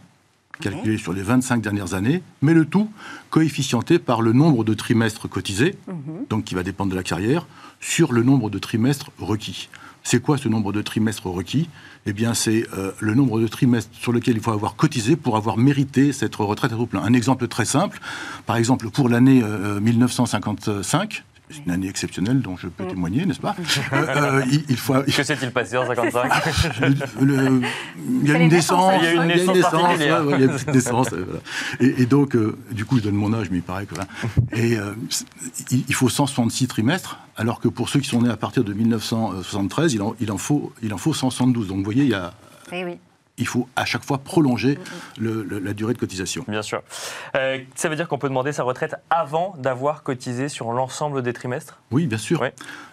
calculé sur les 25 dernières années, mais le tout coefficienté par le nombre de trimestres cotisés, mhm. donc qui va dépendre de la carrière, sur le nombre de trimestres requis. C'est quoi ce nombre de trimestres requis? Eh bien, c'est euh, le nombre de trimestres sur lequel il faut avoir cotisé pour avoir mérité cette retraite à taux plein. Un exemple très simple, par exemple, pour l'année 1955, euh, c'est une année exceptionnelle dont je peux mm. témoigner, n'est-ce pas euh, euh, il, faut... Que s'est-il passé en 55 Il y a une naissance. Il y a une naissance. Il y a une naissance. Et, donc, euh, du coup, je donne mon âge, mais il paraît que. Et il, faut 166 trimestres, alors que pour ceux qui sont nés à partir de 1973, il en, il en, faut, il en faut 172. Donc, vous voyez, il y a. Eh oui il faut à chaque fois prolonger la durée de cotisation. Bien sûr. Euh, ça veut dire qu'on peut demander sa retraite avant d'avoir cotisé sur l'ensemble des trimestres? Oui, bien sûr.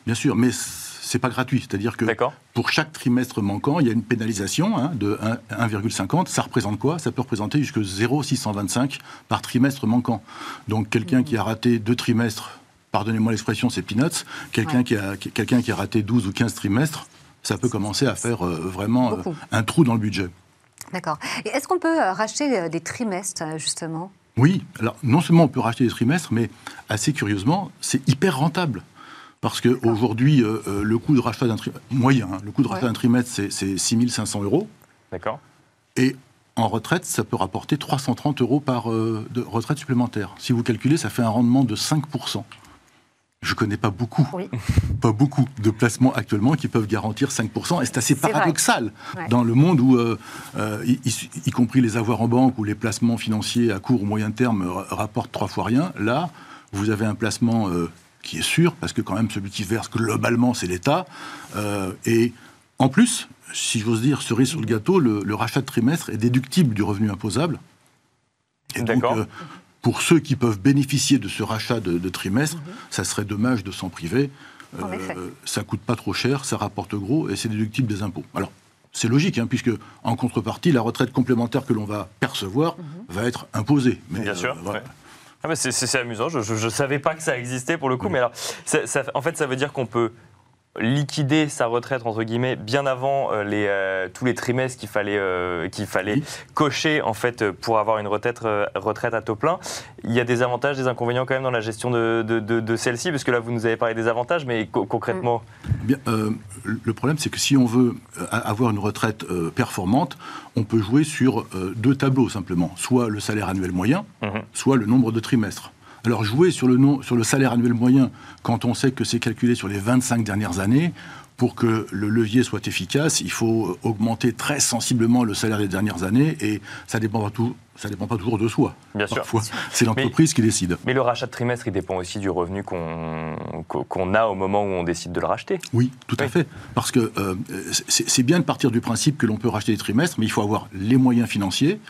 Bien sûr, mais c'est pas gratuit. C'est-à-dire que pour chaque trimestre manquant, il y a une pénalisation hein, de 1,50. Ça représente quoi? Ça peut représenter jusque 0,625 par trimestre manquant. Donc quelqu'un qui a raté deux trimestres, pardonnez-moi l'expression, c'est peanuts. Quelqu'un qui, a, quelqu'un qui a raté 12 ou 15 trimestres, ça peut commencer à faire euh, vraiment euh, un trou dans le budget. D'accord. Et est-ce qu'on peut euh, racheter des trimestres, justement? Oui. Alors, non seulement on peut racheter des trimestres, mais assez curieusement, c'est hyper rentable. Parce qu'aujourd'hui, le coût de rachat d'un trimestre, moyen, hein, le coût de rachat d'un trimestre, c'est 6 500 euros. D'accord. Et en retraite, ça peut rapporter 330 euros par de retraite supplémentaire. Si vous calculez, ça fait un rendement de 5 je ne connais pas beaucoup, pas beaucoup de placements actuellement qui peuvent garantir 5%. Et c'est assez paradoxal dans le monde où, euh, euh, y, compris les avoirs en banque ou les placements financiers à court ou moyen terme rapportent trois fois rien. Là, vous avez un placement euh, qui est sûr, parce que quand même celui qui verse globalement, c'est l'État. et en plus, si j'ose dire, cerise sur le gâteau, le, rachat de trimestre est déductible du revenu imposable. D'accord pour ceux qui peuvent bénéficier de ce rachat de, trimestre, mhm. ça serait dommage de s'en priver. Euh, ça coûte pas trop cher, ça rapporte gros et c'est déductible des impôts. Alors, c'est logique, hein, puisque en contrepartie, la retraite complémentaire que l'on va percevoir mhm. va être imposée. Mais, Bien sûr. Ah, c'est amusant, je ne savais pas que ça existait pour le coup, mais alors, en fait, ça veut dire qu'on peut liquider sa retraite entre guillemets bien avant euh, les, euh, tous les trimestres qu'il fallait, euh, qu'il fallait cocher en fait pour avoir une retraite, retraite à taux plein. Il y a des avantages, des inconvénients quand même dans la gestion de, de, de, celle-ci, parce que là vous nous avez parlé des avantages, mais concrètement. Bien, le problème c'est que si on veut avoir une retraite performante, on peut jouer sur deux tableaux simplement, soit le salaire annuel moyen, mmh soit le nombre de trimestres. Alors jouer sur le, sur le salaire annuel moyen, quand on sait que c'est calculé sur les 25 dernières années, pour que le levier soit efficace, il faut augmenter très sensiblement le salaire des dernières années et ça dépend pas tout, ça dépend pas toujours de soi. Bien Parfois, c'est l'entreprise qui décide. Mais le rachat de trimestre, il dépend aussi du revenu qu'on qu'on a au moment où on décide de le racheter. Oui, tout à fait. Parce que euh, c'est bien de partir du principe que l'on peut racheter des trimestres, mais il faut avoir les moyens financiers.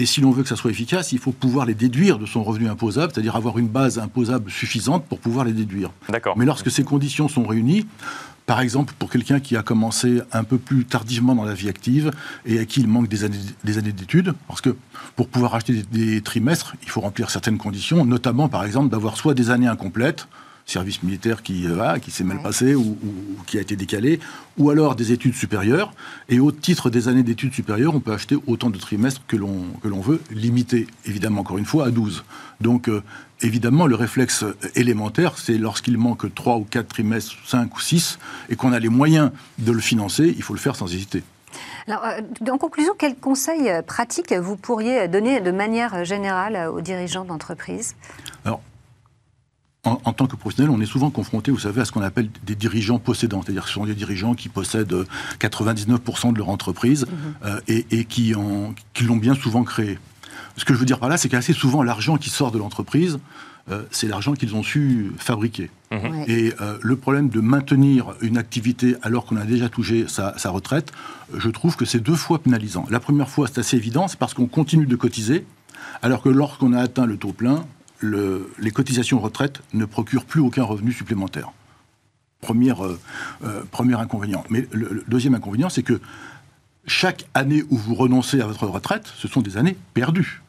Et si l'on veut que ça soit efficace, il faut pouvoir les déduire de son revenu imposable, c'est-à-dire avoir une base imposable suffisante pour pouvoir les déduire. Mais lorsque ces conditions sont réunies, par exemple, pour quelqu'un qui a commencé un peu plus tardivement dans la vie active et à qui il manque des années, des années d'études, parce que pour pouvoir acheter des, trimestres, il faut remplir certaines conditions, notamment par exemple d'avoir soit des années incomplètes, service militaire qui, euh, qui s'est mal passé ou, qui a été décalé, ou alors des études supérieures. Et au titre des années d'études supérieures, on peut acheter autant de trimestres que l'on, que l'on veut, limité, évidemment, encore une fois, à 12. Donc, euh, évidemment, le réflexe élémentaire, c'est lorsqu'il manque 3 ou 4 trimestres, 5 ou 6, et qu'on a les moyens de le financer, il faut le faire sans hésiter. Alors, euh, en conclusion, quels conseils pratiques vous pourriez donner de manière générale aux dirigeants d'entreprise? En, tant que professionnel, on est souvent confronté, vous savez, à ce qu'on appelle des dirigeants possédants. C'est-à-dire que ce sont des dirigeants qui possèdent 99% de leur entreprise mhm. euh, et, qui, l'ont bien souvent créé. Ce que je veux dire par là, c'est qu'assez souvent, l'argent qui sort de l'entreprise, euh, c'est l'argent qu'ils ont su fabriquer. Mhm. Et euh, le problème de maintenir une activité alors qu'on a déjà touché sa, sa retraite, je trouve que c'est deux fois pénalisant. La première fois, c'est assez évident, c'est parce qu'on continue de cotiser, alors que lorsqu'on a atteint le taux plein, les cotisations retraite ne procurent plus aucun revenu supplémentaire. Première, euh, euh, premier inconvénient. Mais le, deuxième inconvénient, c'est que chaque année où vous renoncez à votre retraite, ce sont des années perdues.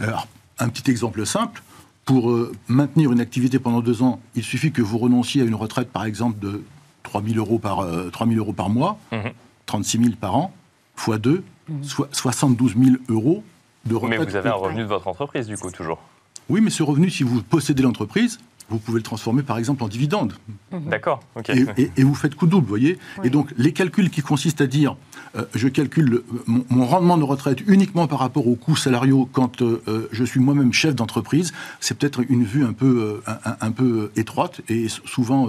Alors, un petit exemple simple. Pour euh, maintenir une activité pendant deux ans, il suffit que vous renonciez à une retraite, par exemple, de 3 000 euros par, 3 000 euros par mois, 36 mmh. 000 par an, fois 2, soit 72 000 euros de retraite. Mais vous avez un revenu de votre entreprise, du coup, toujours oui, mais ce revenu, si vous possédez l'entreprise, vous pouvez le transformer par exemple en dividende. Mhm. D'accord. ok. Et, vous faites coup double, vous voyez Et donc les calculs qui consistent à dire euh, je calcule mon, rendement de retraite uniquement par rapport aux coûts salariaux quand euh, euh, je suis moi-même chef d'entreprise, c'est peut-être une vue un peu, un, peu étroite et souvent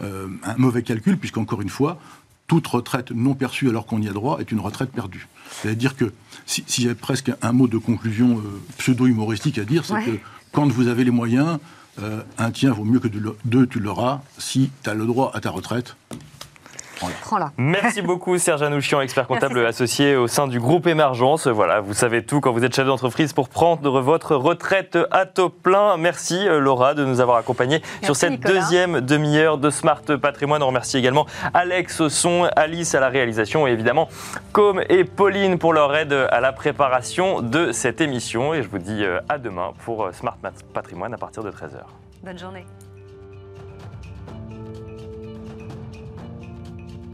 un mauvais calcul, puisqu'encore une fois, toute retraite non perçue alors qu'on y a droit est une retraite perdue. C'est-à-dire que s'il y avait presque un mot de conclusion pseudo-humoristique à dire, c'est que quand vous avez les moyens, euh, un tien vaut mieux que deux, tu l'auras. Si tu as le droit à ta retraite, Merci beaucoup Serge Anouchian, expert comptable associé au sein du groupe Émergence. Voilà, vous savez tout quand vous êtes chef d'entreprise pour prendre votre retraite à taux plein. Merci euh, Laura de nous avoir accompagnés sur cette deuxième demi-heure de Smart Patrimoine. On remercie également Alex au son, Alice à la réalisation et évidemment Com et Pauline pour leur aide à la préparation de cette émission. Et je vous dis euh, à demain pour euh, Smart Patrimoine à partir de 13h. Bonne journée.